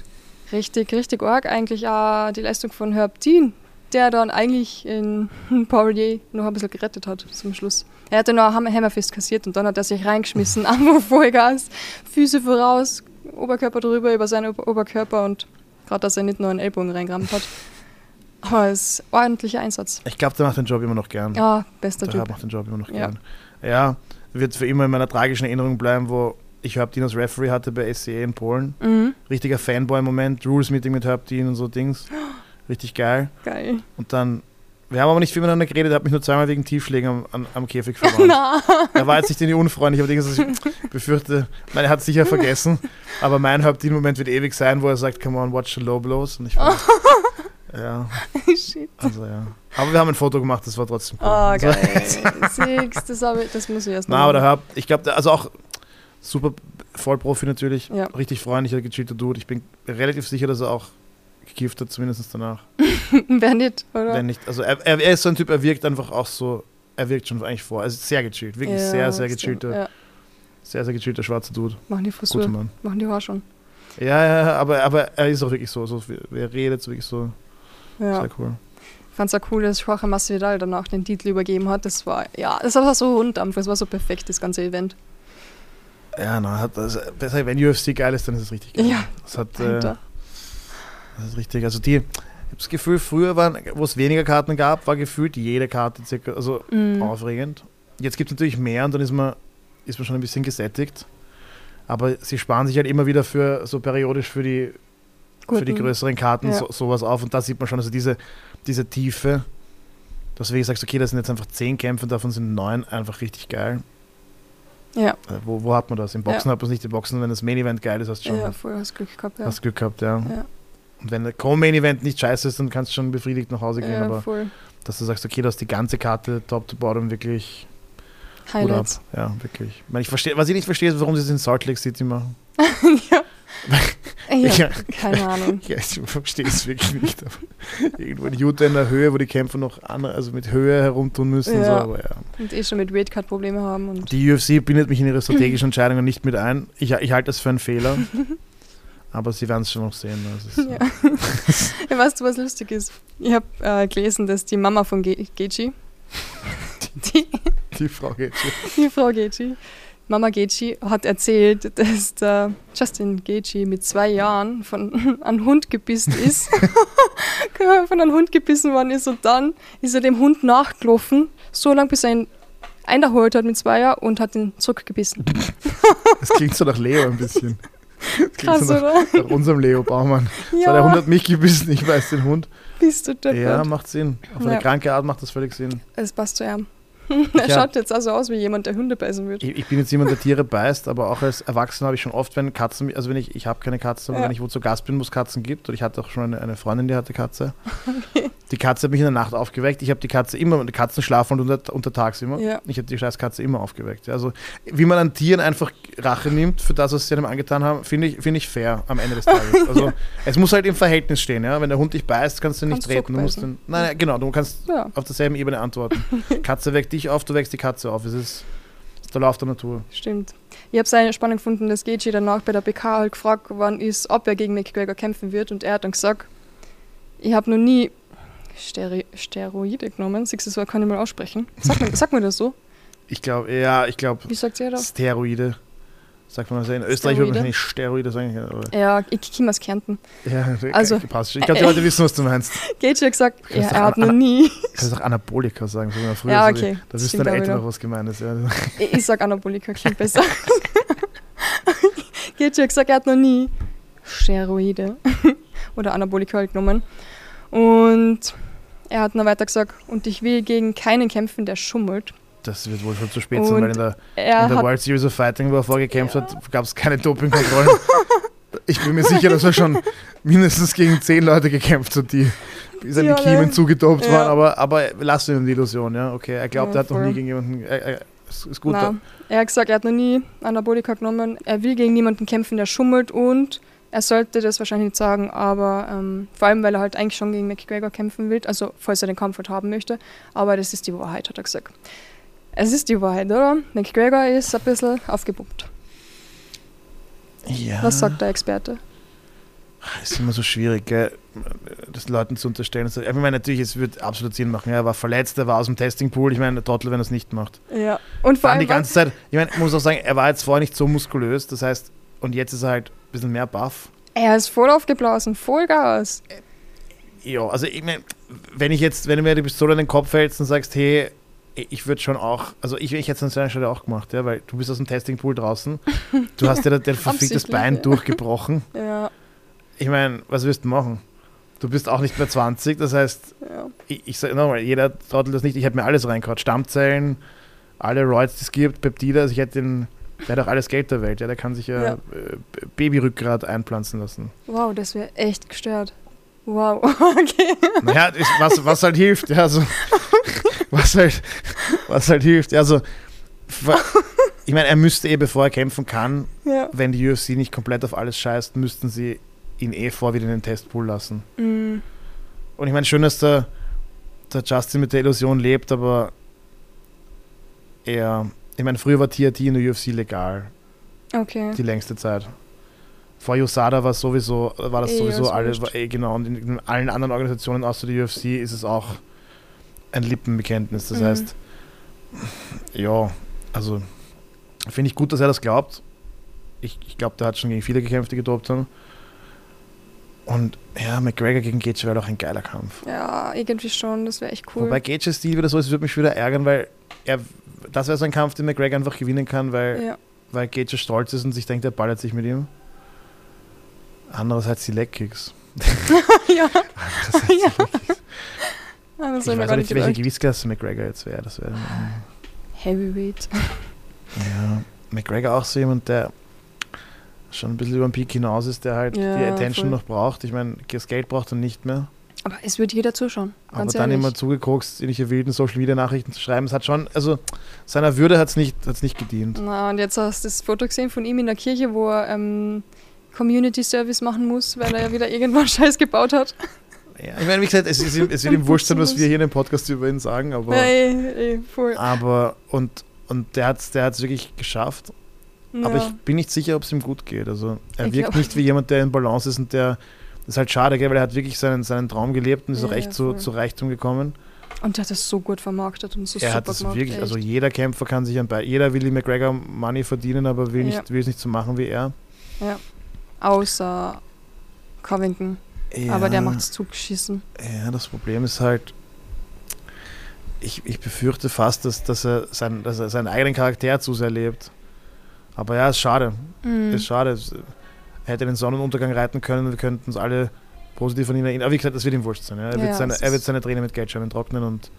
Richtig, richtig arg eigentlich auch die Leistung von Herb Dean, der dann eigentlich in <laughs> Poirier noch ein bisschen gerettet hat zum Schluss. Er hatte noch einen Hammerfist kassiert und dann hat er sich reingeschmissen, <laughs> einfach Vollgas, Füße voraus, Oberkörper drüber über seinen Ober Oberkörper und gerade, dass er nicht nur einen Ellbogen reingerammt hat. Aber es ist ein ordentlicher Einsatz. Ich glaube, der macht den Job immer noch gern. Ja, bester der Typ. Herb macht den Job immer noch Ja. gern. Ja, wird für immer in meiner tragischen Erinnerung bleiben, wo ich Herb Dean als Referee hatte bei SCA in Polen. Mhm, Richtiger Fanboy-Moment, Rules-Meeting mit Herb Dean und so Dings. Richtig geil. geil. Und dann, wir haben aber nicht viel miteinander geredet, er hat mich nur zweimal wegen Tiefschlägen am, am, am Käfig. Na, <laughs> Er war jetzt nicht irgendwie unfreundlich, aber ich <laughs> befürchte, er hat es sicher vergessen, aber mein Herb Dean-Moment wird ewig sein, wo er sagt, come on, watch the low blows. Und ich fand, <laughs> ja, <laughs> shit. also ja. Aber wir haben ein Foto gemacht, das war trotzdem cool. Oh, Also, geil. Six, das, ich, das muss ich erst Na, noch aber ich glaube, also auch super Vollprofi natürlich, Ja. richtig freundlicher, gechillter Dude. Ich bin relativ sicher, dass er auch gekifft hat, zumindest danach. <laughs> Wer nicht, oder? Wenn nicht, also er, er, ist so ein Typ, er wirkt einfach auch so, er wirkt schon eigentlich vor. Er ist sehr gechillt, wirklich Ja, sehr, sehr gechillter, Ja, sehr, sehr gechillter schwarzer Dude. machen die Frisur, machen die Haare schon. Ja, ja, aber, aber er ist auch wirklich so, so er redet, wirklich so, Ja. sehr cool. Ich fand es auch cool, dass Jorge Masvidal danach den Titel übergeben hat. Das war, ja, das war so rund einfach. Es war so perfekt, das ganze Event. Ja, na, hat das, besser, wenn UFC geil ist, dann ist es richtig geil. Ja, Das hat, äh, das ist richtig, also die, ich habe das Gefühl, früher waren, wo es weniger Karten gab, war gefühlt jede Karte circa, also Mhm. aufregend. Jetzt gibt es natürlich mehr und dann ist man, ist man schon ein bisschen gesättigt. Aber sie sparen sich halt immer wieder für so periodisch für die, für die Guten- größeren Karten Ja. so, sowas auf. Und da sieht man schon, also diese, diese Tiefe, dass du wirklich sagst, okay, das sind jetzt einfach zehn Kämpfe, davon sind neun einfach richtig geil. Ja, Äh, Wo, wo hat man das? Im Boxen hat man es nicht. Im Boxen, wenn das Main Event geil ist, hast du schon ja, voll hast Glück gehabt. Ja, hast Glück gehabt, ja. Ja. Und wenn der Co-Main Event nicht scheiße ist, dann kannst du schon befriedigt nach Hause gehen. ja aber voll. dass du sagst, okay, du hast die ganze Karte top to bottom wirklich ab. Highlights. Ja, wirklich. Ich, meine, ich verstehe, was ich nicht verstehe, ist, warum sie es in Salt Lake City machen. <laughs> ja. Ja, Ja. keine <laughs> Ahnung. Ja, ich verstehe es wirklich nicht. Irgendwo in Utah in der Höhe, wo die Kämpfer noch an, also mit Höhe herumtun müssen. Und so, Ja. aber ja. Und eh schon mit Weightcut Probleme haben. Und Die UFC bindet mich in ihre strategischen Entscheidungen nicht mit ein. Ich, ich halte das für einen Fehler. <laughs> Aber sie werden es schon noch sehen. Also Ja. <laughs> ja, weißt du, was lustig ist? Ich habe äh, gelesen, dass die Mama von Ge Gechi, die, Die Frau geht schon. die Frau Gechi, Mama Gechi, hat erzählt, dass der Justin Gechi mit zwei Jahren von <laughs> einem Hund gebissen ist. <laughs> von einem Hund gebissen worden ist und dann ist er dem Hund nachgelaufen, so lange bis er ihn eingeholt hat mit zwei Jahren und hat ihn zurückgebissen. <laughs> Das klingt so nach Leo ein bisschen. Das klingt Krass, so nach, oder? nach unserem Leo Baumann. So, der Ja, Hund hat mich gebissen, ich weiß den Hund. bist du deppert. Ja, macht Sinn. Auf eine Ja. kranke Art macht das völlig Sinn. Es passt zu ihm. Er <laughs> Ja. schaut jetzt also aus wie jemand, der Hunde beißen würde. Ich, ich bin jetzt jemand, der Tiere beißt, aber auch als Erwachsener habe ich schon oft, wenn Katzen, also wenn ich, ich habe keine Katze, aber Ja. wenn ich wo zu Gast bin, wo es Katzen gibt, und ich hatte auch schon eine, eine Freundin, die hatte Katze. Die Katze hat mich in der Nacht aufgeweckt. Ich habe die Katze immer, die Katzen schlafen unter, untertags immer. Ja. Ich habe die scheiß Katze immer aufgeweckt. Also, wie man an Tieren einfach Rache nimmt für das, was sie einem angetan haben, finde ich, finde ich fair am Ende des Tages. <laughs> Also, es muss halt im Verhältnis stehen. Ja? Wenn der Hund dich beißt, kannst du nicht Kannst treten. Du musst dann, nein, genau, du kannst auf derselben Ebene antworten. <laughs> Katze weckt dich auf, du wächst die Katze auf. Es ist, es ist der Lauf der Natur. stimmt. Ich habe es sehr spannend gefunden, dass Gechi danach bei der PK halt gefragt worden ist, ob er gegen McGregor kämpfen wird. Und er hat dann gesagt, ich habe noch nie Steri Steroide genommen. Siehst du, so kann ich mal aussprechen. Sag mir, sag mir das so. Ich glaube, ja, ich glaube, Wie sagt ihr das? Steroide. Sagt man das in Österreich würde man nicht Steroide sagen. ja, Aber, Ja, ich komme aus Kärnten. ja, <laughs> Also- passt schon. Ich glaube, die Leute wissen, was du meinst. <laughs> Gechi hat gesagt, ja, er hat noch nie. Du kannst auch Anabolika sagen, so wie man früher Ja, okay. Da Das wissen stimmt deine Eltern noch, was gemeint ist. Ja. <laughs> Ich, ich sag Anabolika, klingt besser. Gechi hat gesagt, er hat noch nie Steroide oder Anabolika halt genommen. Und er hat noch weiter gesagt, und ich will gegen keinen kämpfen, der schummelt. Das wird wohl schon zu spät sein, weil in der, Er in der World Series of Fighting, wo er vorgekämpft Ja. hat, gab es keine Dopingkontrollen. ich bin mir sicher, dass er schon mindestens gegen zehn Leute gekämpft hat, die die Ja, Kiemen zugedopt Ja. waren, aber, aber lass ihm die Illusion, ja. Okay, er glaubt, Ja, er hat noch nie gegen jemanden. Äh, äh, ist, ist gut. na, er hat gesagt, er hat noch nie Anabolika genommen. Er will gegen niemanden kämpfen, der schummelt und er sollte das wahrscheinlich nicht sagen, aber ähm, vor allem, weil er halt eigentlich schon gegen McGregor kämpfen will, also falls er den Kampf halt haben möchte. Aber das ist die Wahrheit, hat er gesagt. Es ist die Wahrheit, oder? McGregor ist ein bisschen aufgepumpt. Ja. Was sagt der Experte? ist immer so schwierig, gell? das Leuten zu unterstellen. Also, Ich meine, natürlich, es wird absolut Sinn machen. Er war verletzt, er war aus dem Testingpool. Ich meine, der Trottel, wenn er es nicht macht. Ja. Und vor Dann allem, die ganze Zeit, ich meine, ich muss auch sagen, er war jetzt vorher nicht so muskulös. Das heißt, und jetzt ist er halt ein bisschen mehr buff. er ist voll aufgeblasen, Vollgas. Ja, also ich meine, wenn ich jetzt, wenn du mir die Pistole in den Kopf hältst und sagst, hey, ich würde schon auch, also ich, hätte es an seiner Stelle auch gemacht, ja, weil du bist aus dem Testingpool draußen, du hast dir dein <laughs> verficktes Bein ja. durchgebrochen. <laughs> Ja, Ich meine, was wirst du machen? Du bist auch nicht mehr 20, das heißt, ja. ich, ich sage nochmal, jeder trottet das nicht, ich hätte mir alles reingehauen, Stammzellen, alle Roids, die es gibt, Peptide, also ich hätte den, der hat auch alles Geld der Welt, ja, der kann sich ja, Ja. äh, Babyrückgrat einpflanzen lassen. Wow, das wäre echt gestört. Wow, <laughs> okay. Naja, ist, was, was halt hilft, ja, also, <laughs> was halt, was halt hilft, ja, also, ver- ich meine, er müsste eh, bevor er kämpfen kann, Ja. wenn die UFC nicht komplett auf alles scheißt, müssten sie ihn eh vor wieder in den Testpool lassen. Mm, Und ich meine, schön, dass der, der Justin mit der Illusion lebt, aber er, ich meine, früher war TRT in der UFC legal, okay. die längste Zeit. Vor USADA war sowieso, war das Eh, sowieso ist alles, wurscht. war eh genau, und in, in allen anderen Organisationen außer der UFC ist es auch ein Lippenbekenntnis. Das Mhm. heißt, ja, also finde ich gut, dass er das glaubt. Ich, ich glaube, der hat schon gegen viele gekämpft, die gedopt haben. Und ja, McGregor gegen Gaethje wäre doch ein geiler Kampf. Ja, irgendwie schon, das wäre echt cool. Wobei Gaethjes Stil wieder so ist, würde mich wieder ärgern, weil er, das wäre so ein Kampf, den McGregor einfach gewinnen kann, weil, ja. weil Gaethje stolz ist und sich denkt, er ballert sich mit ihm. Andererseits die Leckkicks. <laughs> ja, Andererseits Ja. die Leckkicks. das Ich weiß auch nicht welche. Gewichtsklasse McGregor jetzt wäre. Das wäre Heavyweight. ja, McGregor auch so jemand, der schon ein bisschen über den Peak hinaus ist, der halt Ja, die Attention voll. noch braucht. Ich meine, das Geld braucht er nicht mehr. Aber es wird jeder zuschauen. Aber Ganz dann ehrlich. immer zugekokst, irgendwelche wilden Social Media Nachrichten zu schreiben. Es hat schon, also seiner Würde hat es nicht, hat's nicht gedient. Na, und jetzt hast du das Foto gesehen von ihm in der Kirche, wo er ähm, Community Service machen muss, weil er ja wieder irgendwann <laughs> Scheiß gebaut hat. Ja, ich meine, wie gesagt, es, ist, ihm- es wird ihm wurscht sein, was wir hier in dem Podcast über ihn sagen, aber, Ja, eh, eh, voll. aber und, und der hat es der hat's wirklich geschafft. Aber Ja. ich bin nicht sicher, ob es ihm gut geht. Also er Ich wirkt glaub- nicht wie jemand, der in Balance ist und der. Das ist halt schade, gell, weil er hat wirklich seinen, seinen Traum gelebt und ist Ja, auch echt ja, zu, zu Reichtum gekommen. Und er hat das so gut vermarktet und so er super hat gemacht. wirklich, echt. also jeder Kämpfer kann sich an bei, jeder will die McGregor Money verdienen, aber will, Ja. nicht, will es nicht so machen wie er. Außer Covington. Ja, Aber der macht's zugeschissen. Ja, das Problem ist halt, ich, ich befürchte fast, dass, dass, er sein, dass er seinen eigenen Charakter zu sehr lebt. Aber ja, ist schade. Mhm. Ist schade. Er hätte den Sonnenuntergang reiten können und wir könnten uns alle positiv von ihm erinnern. Aber wie gesagt, das wird ihm wurscht sein. Ja. Er, Ja, wird seine, er wird seine Tränen mit Geldscheinen trocknen und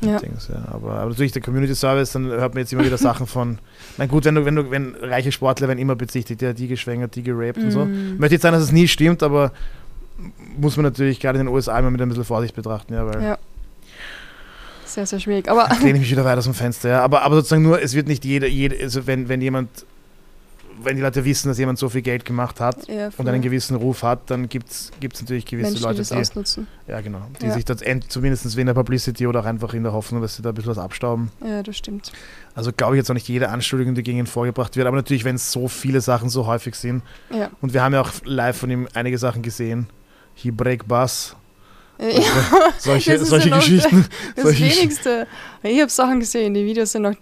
Ja. Dings, ja. Aber, aber natürlich der Community Service, dann hört man jetzt immer wieder Sachen von. Na gut, wenn du, wenn du, wenn reiche Sportler werden immer bezichtigt, hat die geschwängert, die geraped und so. Mhm. Möchte jetzt sagen, dass es nie stimmt, aber muss man natürlich gerade in den USA immer mit ein bisschen Vorsicht betrachten, ja, weil Ja. Sehr, sehr schwierig. Aber lehne ich mich wieder weit aus dem Fenster, ja. Aber, aber sozusagen nur, es wird nicht jeder, jede, also wenn, wenn jemand, wenn die Leute wissen, dass jemand so viel Geld gemacht hat ja, und einen gewissen Ruf hat, dann gibt es natürlich gewisse Menschen, die Leute, das die, ausnutzen. ja genau, die Ja. sich das zumindest wegen der Publicity oder auch einfach in der Hoffnung, dass sie da ein bisschen was abstauben. Ja, das stimmt. Also glaube ich jetzt auch nicht jede Anschuldigung, die gegen ihn vorgebracht wird, aber natürlich, wenn es so viele Sachen so häufig sind Ja. und wir haben ja auch live von ihm einige Sachen gesehen, He Break Bus, ja. solche, <laughs> Das ist solche noch- Geschichten. <laughs> Das solche Wenigste. Ich habe Sachen gesehen, die Videos sind nach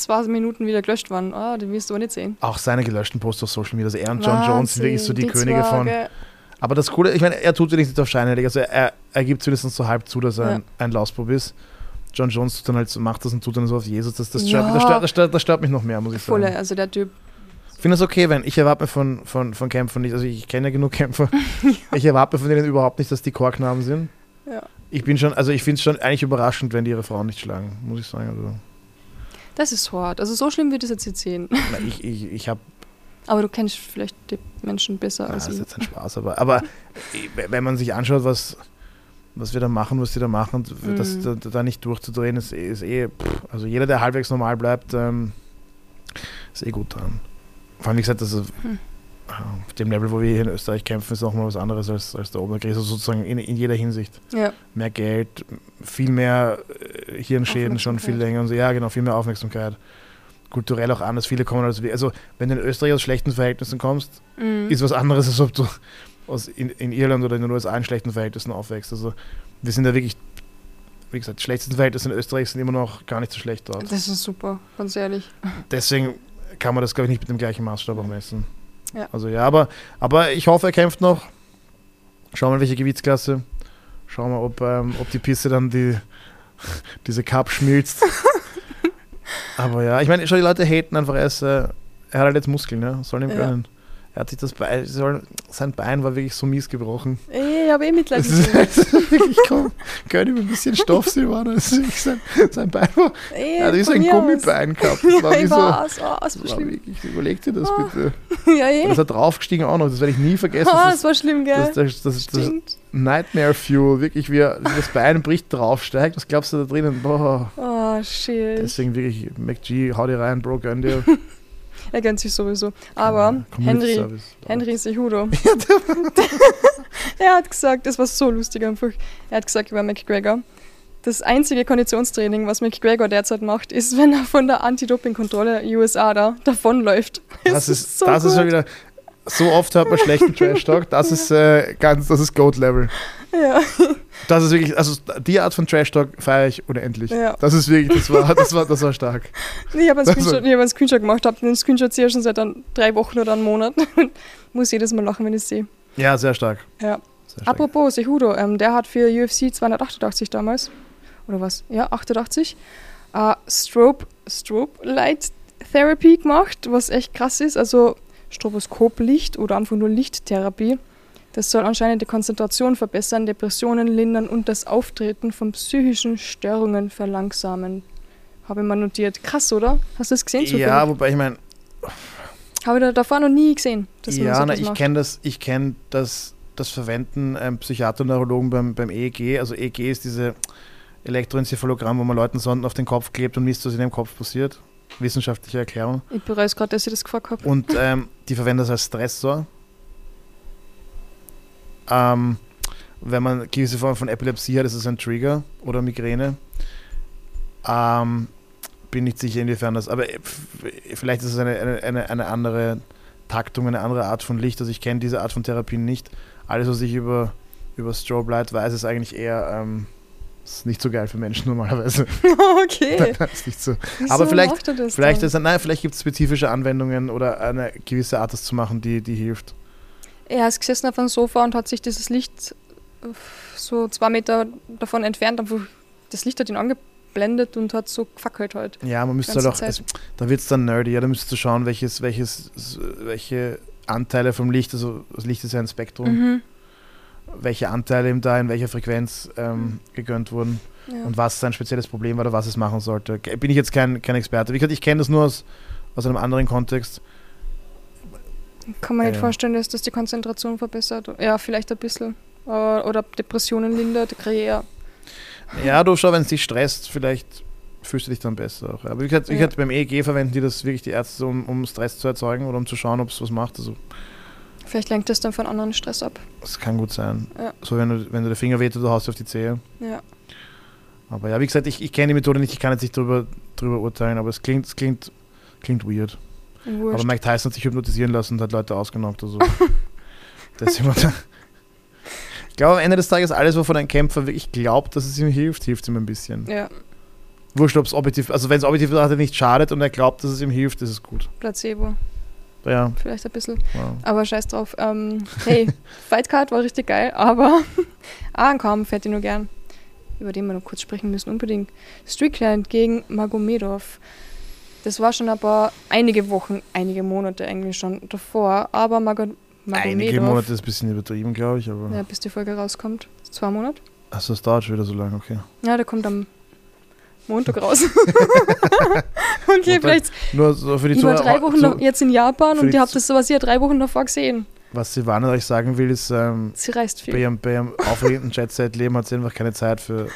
zwei Minuten wieder gelöscht worden. Ah, die wirst du aber nicht sehen. Auch seine gelöschten Posts auf Social Media. Also er und John Jones sind wirklich so die, Wahnsinn, Könige von. Zwerge. Aber das Coole, ich meine, er tut wenigstens nicht auf Scheine. Also er, er gibt zumindest so halb zu, dass er Ja. ein, ein Lausbub ist. John Jones tut dann halt so, macht das und tut dann so auf Jesus. Das, das, Ja. stört, das, stört, das, stört, das stört mich noch mehr, muss ich Volle, sagen. also der Typ. finde es okay, wenn ich erwarte von, von, von Kämpfern nicht, also ich kenne ja genug Kämpfer, <laughs> <laughs> ich erwarte von denen überhaupt nicht, dass die Chorknaben sind. Ja. Ich bin schon, also ich finde es schon eigentlich überraschend, wenn die ihre Frauen nicht schlagen, muss ich sagen. Also, Das ist hart. Also so schlimm wird es jetzt nicht sehen. na, ich ich, ich habe, Aber du kennst vielleicht die Menschen besser das als ist ich. jetzt ein Spaß, aber, aber wenn man sich anschaut, was, was wir da machen, was die da machen, das Mhm. da, da nicht durchzudrehen, ist, eh- ist eh, pff, also jeder, der halbwegs normal bleibt, ähm, ist eh gut dran. Vor allem, wie gesagt, also, Hm. Auf dem Level, wo wir hier in Österreich kämpfen, ist nochmal was anderes als, als der Oberkrieg, also sozusagen in, in jeder Hinsicht. Ja. Mehr Geld, viel mehr äh, Hirnschäden, schon viel länger und so, ja, genau, viel mehr Aufmerksamkeit. Kulturell auch anders, viele kommen als wir. Also, wenn du in Österreich aus schlechten Verhältnissen kommst, Mhm. ist was anderes, als ob du aus in, in Irland oder in den USA in schlechten Verhältnissen aufwächst. Also wir sind da wirklich, wie gesagt, die schlechtesten Verhältnisse in Österreich sind immer noch gar nicht so schlecht dort. Das ist super, ganz ehrlich. Deswegen kann man das, glaube ich, nicht mit dem gleichen Maßstab auch messen. Ja. Also ja, aber, aber ich hoffe, er kämpft noch. Schauen wir mal, welche Gewichtsklasse. Schauen wir, ob, ähm, ob die Piste dann die, <laughs> diese Cup schmilzt. <laughs> aber ja, ich meine, schon die Leute haten einfach, er, ist, äh, er hat halt jetzt Muskeln, ne? Sollen ihm Ja. Er hat sich das Bein, sein Bein war wirklich so mies gebrochen. Ey, ich habe eh Mitleid mit ist, ihm. ist <laughs> wirklich, komm, gönn ihm ein bisschen Stoff, Silvana. <laughs> Ist sein, sein Bein war, Ey, er hat so ein mir aus. Gummibein gehabt. <laughs> Das war Ja, ich so. Oh, war das war schlimm. wirklich, überleg dir das Ah. bitte. Ja, eh. Und das hat draufgestiegen auch noch, das werde ich nie vergessen. Ah, Das, das war schlimm, gell? das, das, das. Nightmare Fuel, wirklich, wie er- das Bein bricht, draufsteigt. Was glaubst du da drinnen? Boah. Oh, shit. Deswegen wirklich, McG, hau dir rein, Bro, gönn dir. Er gönnt sich sowieso. Aber Community Henry. Henry Cejudo, <laughs> <laughs> er hat gesagt, das war so lustig einfach, er hat gesagt über McGregor, das einzige Konditionstraining, was McGregor derzeit macht, ist, wenn er von der Anti-Doping-Kontrolle USA da davonläuft. <laughs> Das ist, das ist schon wieder. So oft hört man schlechten Trash-Talk. Das ist äh, ganz, das ist Goat-Level. Ja, Das ist wirklich, also die Art von Trash-Talk feiere ich unendlich. Ja. Das ist wirklich, das war, das war, das war stark. ich habe einen, Screenshot- ich hab einen Screenshot gemacht, habe den Screenshot hier schon seit dann drei Wochen oder einem Monat. <laughs> Muss jedes Mal lachen, wenn ich es sehe. Ja, sehr stark. Ja. Sehr stark. Apropos Cejudo, ähm, der hat für UFC 288 damals, oder was? Ja, 88, äh, Strobe, Strobe Light Therapy gemacht, was echt krass ist. Also Stroboskoplicht oder einfach nur Lichttherapie. Das soll anscheinend die Konzentration verbessern, Depressionen lindern und das Auftreten von psychischen Störungen verlangsamen. Habe ich mal notiert. Krass, oder? Hast du das gesehen? Ja, wobei ich meine, Habe ich da davor noch nie gesehen. dass man ja, na, ich kenne das, ich kenne das, das Verwenden ähm, Psychiater und Neurologen beim, beim EEG. Also EEG ist diese Elektroenzephalogramm, wo man Leuten Sonden auf den Kopf klebt und misst, was in dem Kopf passiert. Wissenschaftliche Erklärung. Ich bereue es gerade, dass ich das gefragt habe. Und ähm, die verwenden das als Stressor. Ähm, wenn man gewisse Formen von Epilepsie hat, ist es ein Trigger oder Migräne. Ähm, bin nicht sicher, inwiefern das. Aber f- vielleicht ist es eine, eine, eine, andere Taktung, eine andere Art von Licht. Also ich kenne diese Art von Therapien nicht. Alles, was ich über, über Strobe Light weiß, ist eigentlich eher ähm, ist nicht so geil für Menschen <laughs> normalerweise. <laughs> okay. <laughs> ist nicht so. Wieso Aber vielleicht- Vielleicht, dann? ist, nein, vielleicht gibt es spezifische Anwendungen oder eine gewisse Art, das zu machen, die, die hilft. Er ist gesessen auf einem Sofa und hat sich dieses Licht äh, so zwei Meter davon entfernt, einfach das Licht hat ihn angeblendet und hat so gefackelt halt. Ja, man müsste halt auch, es, da wird es dann nerdy, ja, da müsstest du schauen, welches, welches, welche Anteile vom Licht, also das Licht ist ja ein Spektrum, Mhm. welche Anteile ihm da in welcher Frequenz ähm, gegönnt wurden Ja. und was sein spezielles Problem war oder was es machen sollte. Bin ich jetzt kein, kein Experte. Gesagt, ich kenne das nur aus, aus einem anderen Kontext. Kann man nicht Ja. vorstellen, dass das die Konzentration verbessert. Ja, vielleicht ein bisschen. Oder, oder Depressionen lindert, Karriere. Ja, du schau, wenn es dich stresst, vielleicht fühlst du dich dann besser auch. Aber gesagt, wie Ja. beim EEG verwenden die das wirklich die Ärzte, um, um Stress zu erzeugen oder um zu schauen, ob es was macht. Also Vielleicht lenkt das dann von anderen Stress ab. das kann gut sein. Ja. So wenn du, wenn du der Finger weht, du haust auf die Zehe. Ja. Aber ja, wie gesagt, ich, ich kenne die Methode nicht, ich kann jetzt nicht drüber, drüber urteilen, aber es klingt, es klingt, klingt weird. Wurscht. Aber Mike Tyson hat sich hypnotisieren lassen und hat Leute ausgenockt. Also. <laughs> Deswegen, ich glaube, am Ende des Tages, alles, wovon ein Kämpfer wirklich glaubt, dass es ihm hilft, hilft ihm ein bisschen. ja, Wurscht, ob es objektiv, also wenn es objektiv betrachtet nicht schadet und er glaubt, dass es ihm hilft, ist es gut. Placebo. Ja, Vielleicht ein bisschen. wow. Aber scheiß drauf. Ähm, hey, <laughs> Fightcard war richtig geil, aber <laughs> ah, ein Kampf hätte ich nur gern. Über den wir noch kurz sprechen müssen, unbedingt. Strickland gegen Magomedov. Das war schon paar, einige Wochen, einige Monate eigentlich schon davor, aber Margot, Einige Magomedov, Monate ist ein bisschen übertrieben, glaube ich, aber. ja, bis die Folge rauskommt, zwei Monate. Achso, es dauert schon wieder so lange, okay. Ja, der kommt am Montag <laughs> raus. okay, vielleicht Nur so für die ich war drei Wochen so, noch jetzt in Japan und ihr habt das sowas hier drei Wochen davor gesehen. Was Silvana euch sagen will, ist, ähm, Sie reist bei viel. ihrem, bei ihrem aufregenden Jet-Set-Leben hat sie einfach keine Zeit für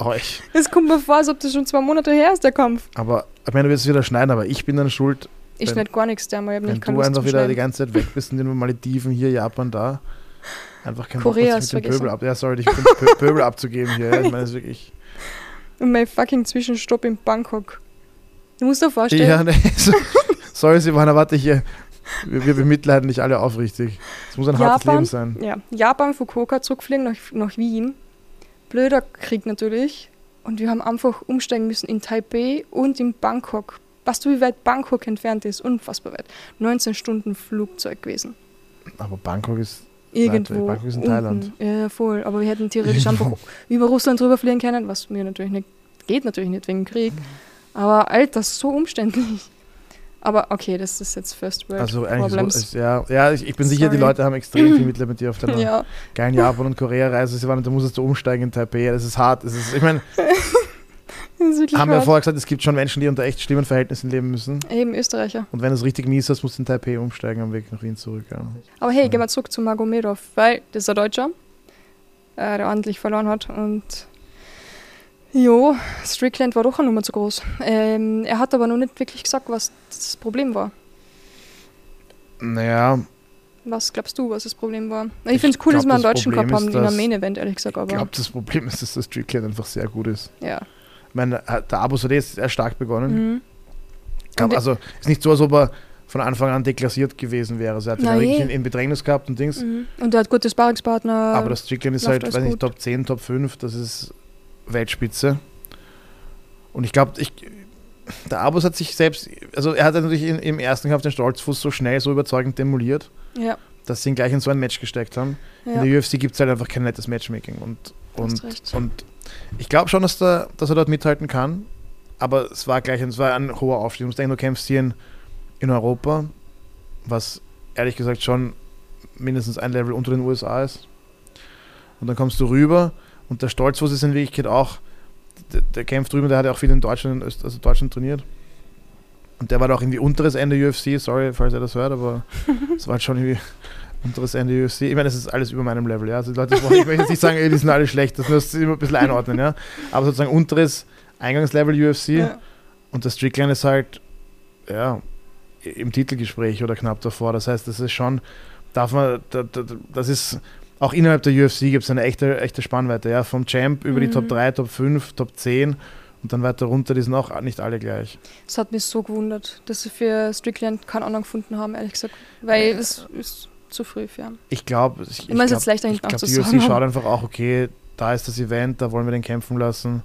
euch. Es kommt mir vor, als ob das schon zwei Monate her ist, der Kampf. Aber, ich meine, du wirst es wieder schneiden, aber ich bin dann schuld, Ich schneide gar nichts da mal. Wenn du einfach wieder die Schneiden. ganze Zeit weg bist in den Malediven, hier, Japan, da. Einfach kein Korea Bock, hast mit dem. Pöbel ab. Ja, sorry, dich mit dem Pöbel abzugeben hier. Ja. Ich meine, das ist wirklich. Und mein fucking Zwischenstopp in Bangkok. Du musst dir vorstellen, Ja, nee, so, sorry, Silvana, warte hier. Wir, wir bemitleiden dich alle aufrichtig. Es muss ein hartes Japan? Leben sein. ja, Japan, Fukuoka zurückfliegen nach, nach Wien. Blöder Krieg natürlich. Und wir haben einfach umsteigen müssen in Taipei und in Bangkok. Weißt du, wie weit Bangkok entfernt ist? Unfassbar weit. 19 Stunden Flugzeug gewesen. Aber Bangkok ist. Irgendwo. Bangkok ist in unten. Thailand. Ja, voll. Aber wir hätten theoretisch einfach über Russland drüber fliegen können, was mir natürlich nicht geht, natürlich nicht wegen Krieg. Aber Alter, so umständlich. Aber okay, das ist jetzt First World Also eigentlich so, Problems. ist, ja, ja, ich, ich bin sicher, die Sorry. Leute haben extrem viel <laughs> Mitleid mit dir auf deiner ja, geilen Japan- und Korea-Reise. Silvana, du musstest du umsteigen in Taipei. Das ist hart. Das ist, ich meine, <laughs> haben wir ja vorher gesagt, es gibt schon Menschen, die unter echt schlimmen Verhältnissen leben müssen. Eben Österreicher. Und wenn es richtig mies ist, musst du in Taipei umsteigen am Weg nach Wien zurück. Ja. Aber hey, Ja. gehen wir zurück zu Magomedov, weil das ist ein Deutscher, äh, der ordentlich verloren hat. Und jo, Strickland war doch eine Nummer zu groß. Ähm, er hat aber noch nicht wirklich gesagt, was das Problem war. Naja, Was glaubst du, was das Problem war? Ich, Ich finde es cool, dass glaub, wir einen das Deutschen Problem gehabt haben in einem dass- Main Event, ehrlich gesagt. ich Aber glaube, das Problem ist, dass der Strickland einfach sehr gut ist. ja. Ich meine, der Abu Sadeh ist sehr stark begonnen. Mhm. Und- also ist nicht so, als ob er von Anfang an deklassiert gewesen wäre. Also er hat ihn ja wirklich in, in Bedrängnis gehabt und Dings. Mhm. Und er hat gute Sparringspartner. Aber das Strickland ist halt, weiß nicht, gut. Top 10, Top 5, das ist Weltspitze. Und ich glaube, ich, der Abus hat sich selbst, also er hat natürlich im ersten Kampf den Stolzfuß so schnell, so überzeugend demoliert, ja, dass sie ihn gleich in so ein Match gesteckt haben. ja. In der UFC gibt es halt einfach kein nettes Matchmaking. Und, und, und ich glaube schon, dass, der, dass er dort mithalten kann. Aber es war gleich es war ein hoher Aufstieg. Du musst denken, du kämpfst hier in, in Europa, was ehrlich gesagt schon mindestens ein Level unter den USA ist. Und dann kommst du rüber und der Stolzfuß ist in Wirklichkeit auch, der, der kämpft drüben, der hat ja auch viel in Deutschland, also Deutschland trainiert. Und der war da auch irgendwie unteres Ende UFC, sorry, falls er das hört, aber <laughs> es war halt schon irgendwie unteres Ende UFC. Ich meine, das ist alles über meinem Level, ja. Also die Leute, ich möchte jetzt nicht sagen, ey, die sind alle schlecht, das muss immer ein bisschen einordnen, ja. Aber sozusagen unteres Eingangslevel UFC ja. und der Strickland ist halt, ja, im Titelgespräch oder knapp davor. Das heißt, das ist schon, darf man, da, da, das ist, auch innerhalb der UFC gibt es eine echte, echte Spannweite, ja. Vom Champ über die Mhm. Top 3, Top 5, Top 10 und dann weiter runter, die sind auch nicht alle gleich. Es hat mich so gewundert, dass sie für Strickland keinen anderen gefunden haben, ehrlich gesagt. Weil es ist zu früh für ihn. Ich glaube, ich, ich glaub, jetzt leichter ich hinten glaube, die. UFC schaut einfach auch, okay, da ist das Event, da wollen wir den kämpfen lassen.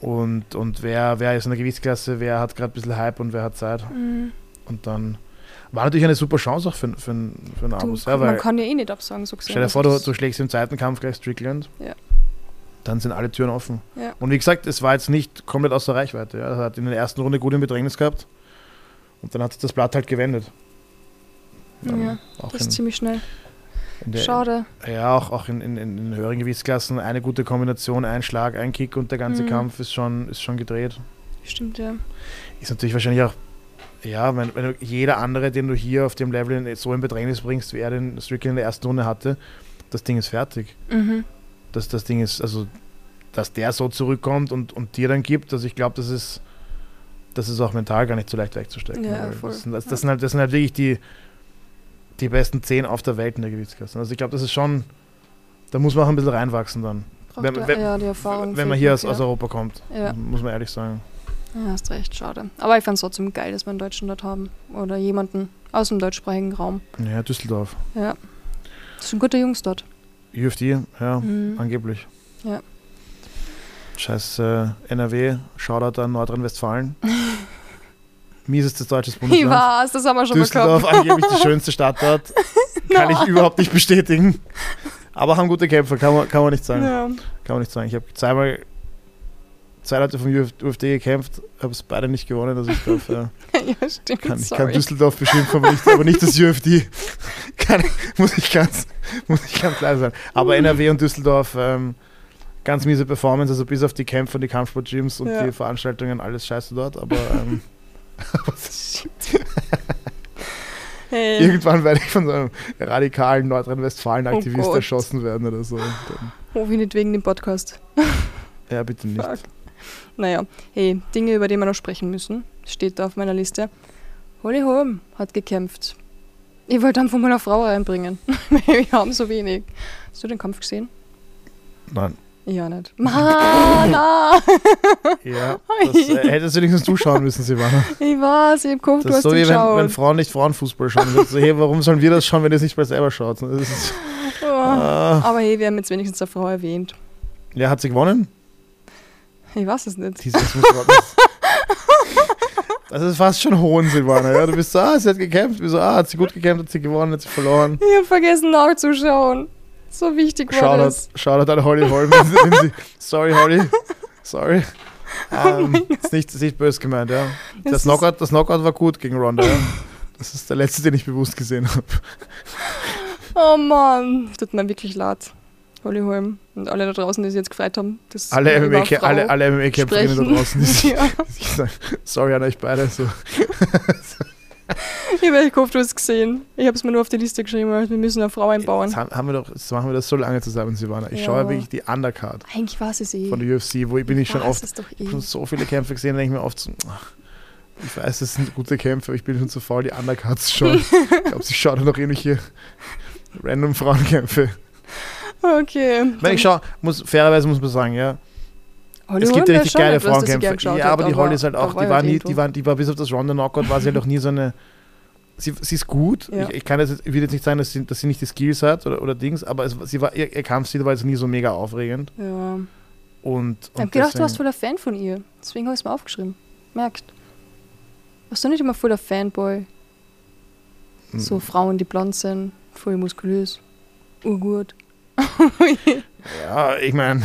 Und, und wer, wer ist in der Gewichtsklasse, wer hat gerade ein bisschen Hype und wer hat Zeit. Mhm. Und dann war natürlich eine super Chance auch für, für, für einen Abus. Ja, man kann ja eh nicht absagen, so gesehen. stell dir vor, du, du schlägst im zweiten Kampf gleich Strickland. Ja. Dann sind alle Türen offen. Ja. Und wie gesagt, es war jetzt nicht komplett außer Reichweite. Ja. Er hat in der ersten Runde gut in Bedrängnis gehabt. Und dann hat sich das Blatt halt gewendet. Dann Ja, das ist ziemlich schnell. der, Schade. Ja, auch, auch in, in, in, in höheren Gewichtsklassen eine gute Kombination, ein Schlag, ein Kick und der ganze Mhm. Kampf ist schon, ist schon gedreht. Stimmt, ja. Ist natürlich wahrscheinlich auch, ja, wenn, wenn du jeder andere, den du hier auf dem Level in, so in Bedrängnis bringst, wie er den Strickland in der ersten Runde hatte, das Ding ist fertig. Mhm. Das, das Ding ist, also, dass der so zurückkommt und, und dir dann gibt, also ich glaube, das ist, das ist auch mental gar nicht so leicht wegzustecken. Ja, voll. Das, sind, das, das, sind halt, das sind halt wirklich die, die besten zehn auf der Welt in der Gewichtsklasse. Also ich glaube, das ist schon, da muss man auch ein bisschen reinwachsen dann. Wenn- wenn- ja, die Erfahrung. wenn man hier aus, aus. Europa kommt, muss man ehrlich sagen. Ja, hast recht, schade. Aber ich fand es trotzdem geil, dass wir einen Deutschen dort haben. Oder jemanden aus dem deutschsprachigen Raum. Ja, Düsseldorf. Ja. Das sind gute Jungs dort. UFD, ja, Mhm. angeblich. Ja. Scheiß äh, NRW, Shoutout an Nordrhein-Westfalen. <laughs> Miesestes deutsches Ich Bundesland. weiß, das haben wir schon Düsseldorf, gehabt. angeblich die schönste Stadt dort. <laughs> Kann ich überhaupt nicht bestätigen. Aber haben gute Kämpfer, kann man, kann man nicht sagen. Ja. Kann man nicht sagen. Ich habe zweimal, zwei Leute vom Uf UFD gekämpft, habe es beide nicht gewonnen, also ich darf, ja, <laughs> ja, stimmt. kann, ich kann Düsseldorf beschimpfen, aber nicht, aber nicht das UFD. <laughs> Kann, muss, ich ganz, muss ich ganz klar sein. Aber NRW und Düsseldorf, ähm, ganz miese Performance, also bis auf die Kämpfe und die Kampfsport-Gyms und Ja. die Veranstaltungen, alles scheiße dort, aber ähm, <laughs> hey. irgendwann werde ich von so einem radikalen Nordrhein-Westfalen-Aktivist Oh erschossen werden oder so. Hoffe ich nicht wegen dem Podcast. ja, bitte nicht. Fuck. Naja, hey, Dinge, über die wir noch sprechen müssen, steht da auf meiner Liste. Holly Holm hat gekämpft. Ich wollte einfach mal eine Frau reinbringen. <laughs> wir haben so wenig. Hast du den Kampf gesehen? Nein. Ja, nicht. Mana! Ja, <laughs> das äh, hättest du wenigstens zuschauen müssen, Silvana. ich weiß, ich hab gehofft, du hast so wie wenn, wenn. Frauen nicht Frauenfußball schauen. So, hey, warum sollen wir das schauen, wenn ihr es nicht mal selber schaut? Ist, Oh. ah. Aber hey, wir haben jetzt wenigstens eine Frau erwähnt. Ja, hat sie gewonnen? Ich weiß es nicht. Dieses muss. <laughs> Das ist fast schon Hohn, Silvana. Ja? Du bist so, ah, sie hat gekämpft. Wir so, ah, hat sie gut gekämpft, hat sie gewonnen, hat sie verloren. Ich hab vergessen nachzuschauen. So wichtig war Shoutout, das. Shoutout an Holly Holm. Sorry, Holly. Sorry. <laughs> Ähm, ist, nicht, ist nicht böse gemeint, ja. Es Das ist- Knockout, das Knockout war gut gegen Ronda, ja. Das ist der letzte, den ich bewusst gesehen habe. Oh Mann, tut mir wirklich leid. Holly Holm und alle da draußen, die sich jetzt gefreut haben. dass Alle wir über eine MMA-Kä- Frau alle, alle MMA-Kämpferinnen da draußen, die <laughs> ja. sagen, sorry an euch beide. So. Ich habe echt gehofft, du hast es gesehen. Ich habe es mir nur auf die Liste geschrieben, weil wir müssen eine Frau einbauen. Jetzt, haben, wir doch, jetzt machen wir das so lange zusammen, Silvana. Ich Ja. schaue ja wirklich die Undercard Eigentlich war es eh. von der UFC, wo ich bin ich schon oft Ich eh. habe so viele Kämpfe gesehen, denke ich mir oft so, ach, ich weiß, das sind gute Kämpfe, aber ich bin schon zu faul, die Undercards zu schauen. <laughs> ich glaube, sie schaut noch irgendwelche random Frauenkämpfe. Okay. Meine, ich schaue, muss, fairerweise muss man sagen, ja, Holly es gibt ja richtig geile Frauenkämpfe. Ja, aber die Holly ist halt auch, die war nie, die war, die war bis auf das Ronda Knockout, war sie halt auch nie so eine, sie, sie ist gut, Ja. ich, ich kann jetzt, ich will jetzt nicht sagen, dass sie, dass sie nicht die Skills hat oder, oder Dings, aber es, sie war, ihr, ihr Kampfstil war jetzt nie so mega aufregend Ja. und, und Ich habe gedacht, du warst deswegen- voll der Fan von ihr. Deswegen habe ich es mir aufgeschrieben. Merkt. Warst du nicht immer voll der Fanboy? Hm. So Frauen, die blond sind, voll muskulös, urgut. <laughs> Ja, ich meine,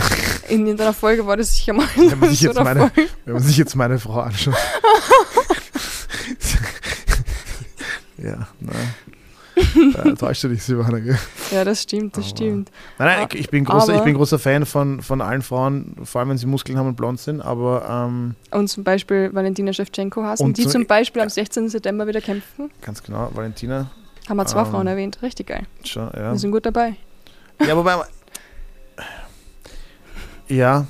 In irgendeiner Folge war das sicher mal Wenn man sich jetzt meine-. Wenn man sich jetzt meine Frau anschaut. <laughs> ja, nein. Da täuscht du dich, Silvana. Gell? Ja, das stimmt, das Aber- stimmt. Nein, nein, ich, bin großer, ich bin großer Fan von, von allen Frauen, vor allem wenn sie Muskeln haben und blond sind, aber ähm, Und zum Beispiel Valentina Shevchenko hassen, Und die zum- zum Beispiel am 16. September wieder kämpfen. ganz genau, Valentina, Haben wir zwei Ähm, Frauen erwähnt. Richtig geil. schon, ja. Wir sind gut dabei. Ja, wobei. Ja,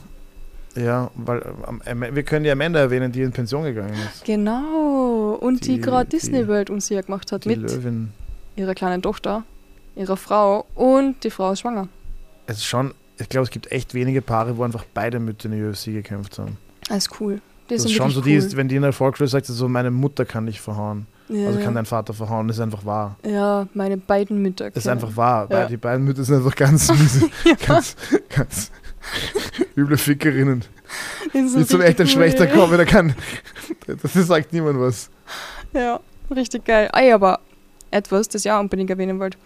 ja, weil ähm, wir können die Amanda erwähnen, die in Pension gegangen ist. Genau. Und die, Die- gerade die- Disney World unsicher gemacht hat mit Löwin. ihrer kleinen Tochter, ihrer Frau und die Frau ist schwanger. Es ist schon, ich glaube, es gibt echt wenige Paare, wo einfach beide Mütter in der UFC gekämpft haben. Alles cool. Die Das ist schon so, wirklich die ist, wenn die in der Volksschule sagt, so meine Mutter kann dich verhauen. Ja, Also ja. kann dein Vater verhauen, das ist einfach wahr. ja, meine beiden Mütter. Das ist einfach wahr. Ja. Weil Die beiden Mütter sind einfach ganz miese, <laughs> ganz, ganz üble Fickerinnen. Sind Die zum echten Schwächter kommen, da kann. Das sagt niemand was. Ja, richtig geil. Ey, aber etwas, das ich auch unbedingt erwähnen wollte.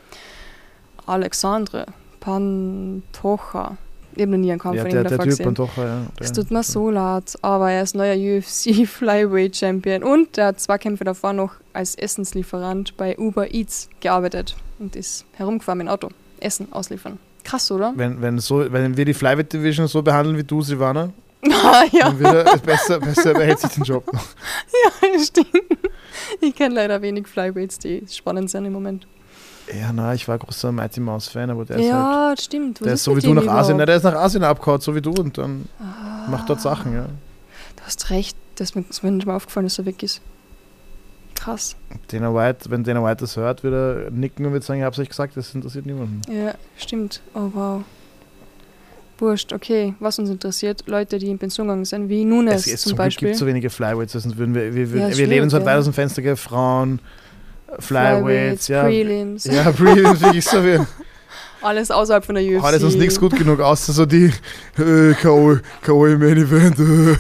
Alexandre Pantoja. Ich habe noch nie einen Kampf Ja, von der, ihm der davor Typ gesehen. Pantoja, ja. Es der- tut mir so leid, aber er ist neuer UFC <laughs> Flyweight Champion und er hat zwei Kämpfe davor noch als Essenslieferant bei Uber Eats gearbeitet und ist herumgefahren mit dem Auto. Essen ausliefern. Krass, oder? Wenn, wenn, so, wenn wir die Flyweight Division so behandeln wie du, Silvana, <laughs> Ah, ja, dann wird er besser, besser behält sich den Job noch. <laughs> stimmt. Ich kenne leider wenig Flyweights, die spannend sind im Moment. Ja, na, ich war großer Mighty Mouse Fan, aber der ist halt. ja, stimmt. Was Der ist ist so wie du nach Asien. Na, der ist nach Asien abgehauen, so wie du, und dann Ah, macht dort Sachen, ja. Du hast recht, das ist mir, nicht mal aufgefallen, dass er weg ist. Krass. Dana White, wenn Dana White das hört, wird er nicken und wird sagen, ich hab's euch gesagt, das interessiert niemanden. Ja, stimmt. Oh wow. Wurscht, okay. Was uns interessiert, Leute, die in Pension gegangen sind, wie Nunes Es, es zum Beispiel. gibt so wenige Flyweights, sonst würden wir, wir, wir, Ja, wir lehnen uns halt ja. weit aus dem Fenster? Frauen, Flyweights, ja. Prelims. Ja, Prelims, wirklich so wie. <laughs> Alles außerhalb von der UFC. Heute ist uns nichts gut genug, außer so die äh, K.O. K.O. im Main Event. Äh.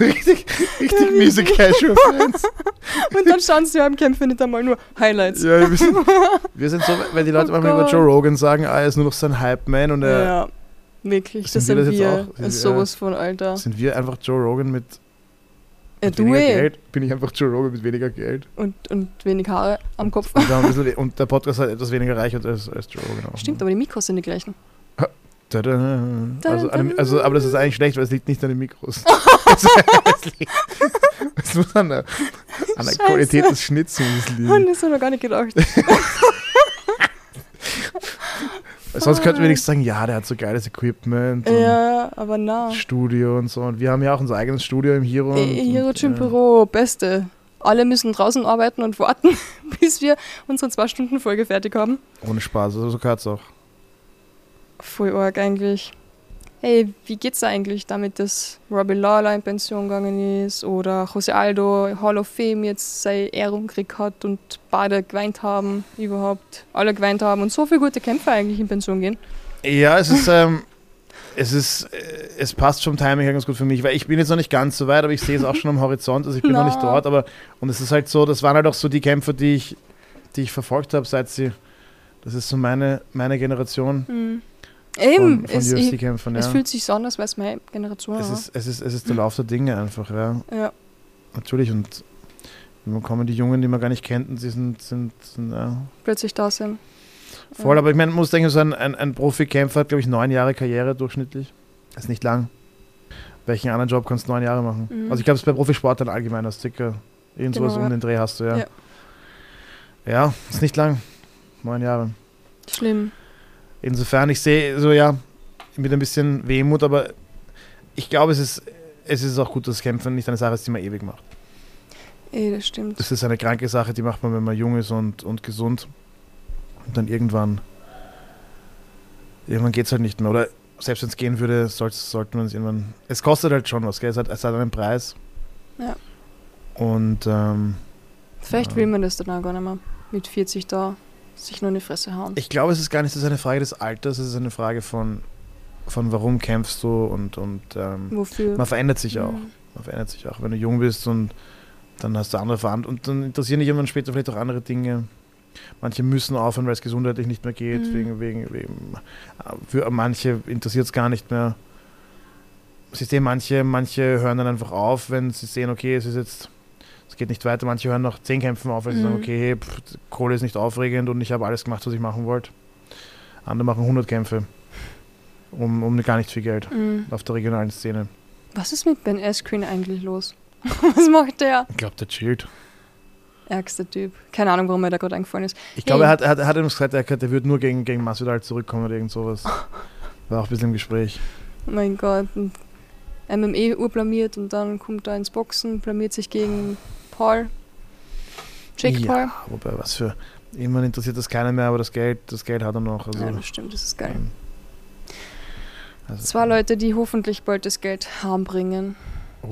<laughs> richtig, richtig miese Casual-Fans. <laughs> Und dann schauen sie beim Kämpfen nicht einmal nur Highlights. Ja, wir sind, wir sind so, wenn die Leute Oh manchmal über. Joe Rogan sagen, ah, er ist nur noch sein Hype-Man und er, Ja. Wirklich, Sind das wir sind das jetzt wir. auch? Das Sind ist wir- sowas von, Alter. Sind wir einfach Joe Rogan mit, Ja, mit du weniger eh. Geld? Bin ich einfach Joe Rogan mit weniger Geld? Und, und wenig Haare am Kopf. Und, wir haben ein bisschen, und der Podcast hat etwas weniger Reichweite als, als Joe Rogan. Auch, Stimmt, ne? aber die Mikros sind die gleichen. <laughs> Also, also, aber das ist eigentlich schlecht, weil es liegt nicht an den Mikros. <laughs> <laughs> es muss an der, an der. Qualität des Schnitzens Mann, liegen. das habe ich noch gar nicht gedacht. Sonst könnten wir wenigstens sagen, ja, der hat so geiles Equipment und ja, aber na. Studio und so. Und wir haben ja auch unser eigenes Studio im Hero. und- Hero Gym ja. Büro, beste. Alle müssen draußen arbeiten und warten, <laughs> bis wir unsere 2-Stunden-Folge fertig haben. Ohne Spaß, also so gehört es auch. Voll arg eigentlich. Hey, wie geht's eigentlich damit, dass Robbie Lawler in Pension gegangen ist oder José Aldo Hall of Fame jetzt seine Ehrung gekriegt hat und beide geweint haben, überhaupt alle geweint haben und so viele gute Kämpfer eigentlich in Pension gehen? Ja, es ist, ähm, es ist, äh, es passt vom Timing her ganz gut für mich, weil ich bin jetzt noch nicht ganz so weit, aber ich sehe es auch schon am Horizont, also ich bin noch nicht dort, aber und es ist halt so, das waren halt auch so die Kämpfer, die ich, die ich verfolgt habe, seit sie, das ist so meine, meine Generation Hm. Eben, von, von es, ich, UFC-Kämpfern, ja. es fühlt sich so an, als wäre es meine Generation. es, ist, es, ist, es ist der Lauf der Dinge einfach, ja. ja. Natürlich und dann kommen die Jungen, die man gar nicht kennt, und sie sind, sind, sind ja, plötzlich da sind. Voll, Ja. aber ich meine, man muss denken, so ein, ein, ein Profikämpfer hat, glaube ich, neun Jahre Karriere durchschnittlich. Das ist nicht lang. Welchen anderen Job kannst du neun Jahre machen? Mhm. Also ich glaube, es ist bei Profisportlern allgemein, das circa irgendwas Genau, um ja. den Dreh hast du, ja. Ja. Ja, ist nicht lang. Neun Jahre. Schlimm. Insofern, ich sehe so, ja, mit ein bisschen Wehmut, aber ich glaube, es ist, es ist auch gut, dass Kämpfen nicht eine Sache ist, die man ewig macht. Ey, das stimmt. Das ist eine kranke Sache, die macht man, wenn man jung ist und, und gesund. Und dann irgendwann, irgendwann geht es halt nicht mehr. Oder selbst wenn es gehen würde, sollte sollte man es irgendwann. Es kostet halt schon was, gell? Es hat, es hat einen Preis. Ja. Und ähm, Vielleicht Ja. will man das dann auch gar nicht mehr. Mit 40 da sich nur in die Fresse hauen. ich glaube, es ist gar nicht so eine Frage des Alters, es ist eine Frage von, von warum kämpfst du und, und ähm, Wofür? man verändert sich auch. Mhm. Man verändert sich auch. Wenn du jung bist und dann hast du andere Verantwortung. Und dann interessieren dich irgendwann später vielleicht auch andere Dinge. Manche müssen aufhören, weil es gesundheitlich nicht mehr geht. Mhm. Wegen, wegen, wegen, äh, für manche interessiert es gar nicht mehr. Sie sehen, manche, manche hören dann einfach auf, wenn sie sehen, okay, es ist jetzt, es geht nicht weiter. Manche hören nach zehn Kämpfen auf, weil sie Mhm. sagen, okay, pff, Kohle ist nicht aufregend und ich habe alles gemacht, was ich machen wollte. Andere machen 100 Kämpfe um, um gar nicht viel Geld Mhm. auf der regionalen Szene. Was ist mit Ben Askren eigentlich los? <laughs> Was macht der? Ich glaube, der chillt. Ärgster Typ. Keine Ahnung, warum mir da gerade eingefallen ist. Ich glaube, Hey. er hat, er hat, er hat uns gesagt, er, er würde nur gegen, gegen Masvidal zurückkommen oder irgend sowas. <laughs> War auch ein bisschen im Gespräch. Oh mein Gott. MMA urblamiert und dann kommt er ins Boxen, blamiert sich gegen Paul. Jake ja, Paul. wobei, was für. Irgendwann interessiert das keiner mehr, aber das Geld, das Geld hat er noch. Also, Ja, das stimmt, das ist geil. ähm, also, Zwei Leute, die hoffentlich bald das Geld harmbringen.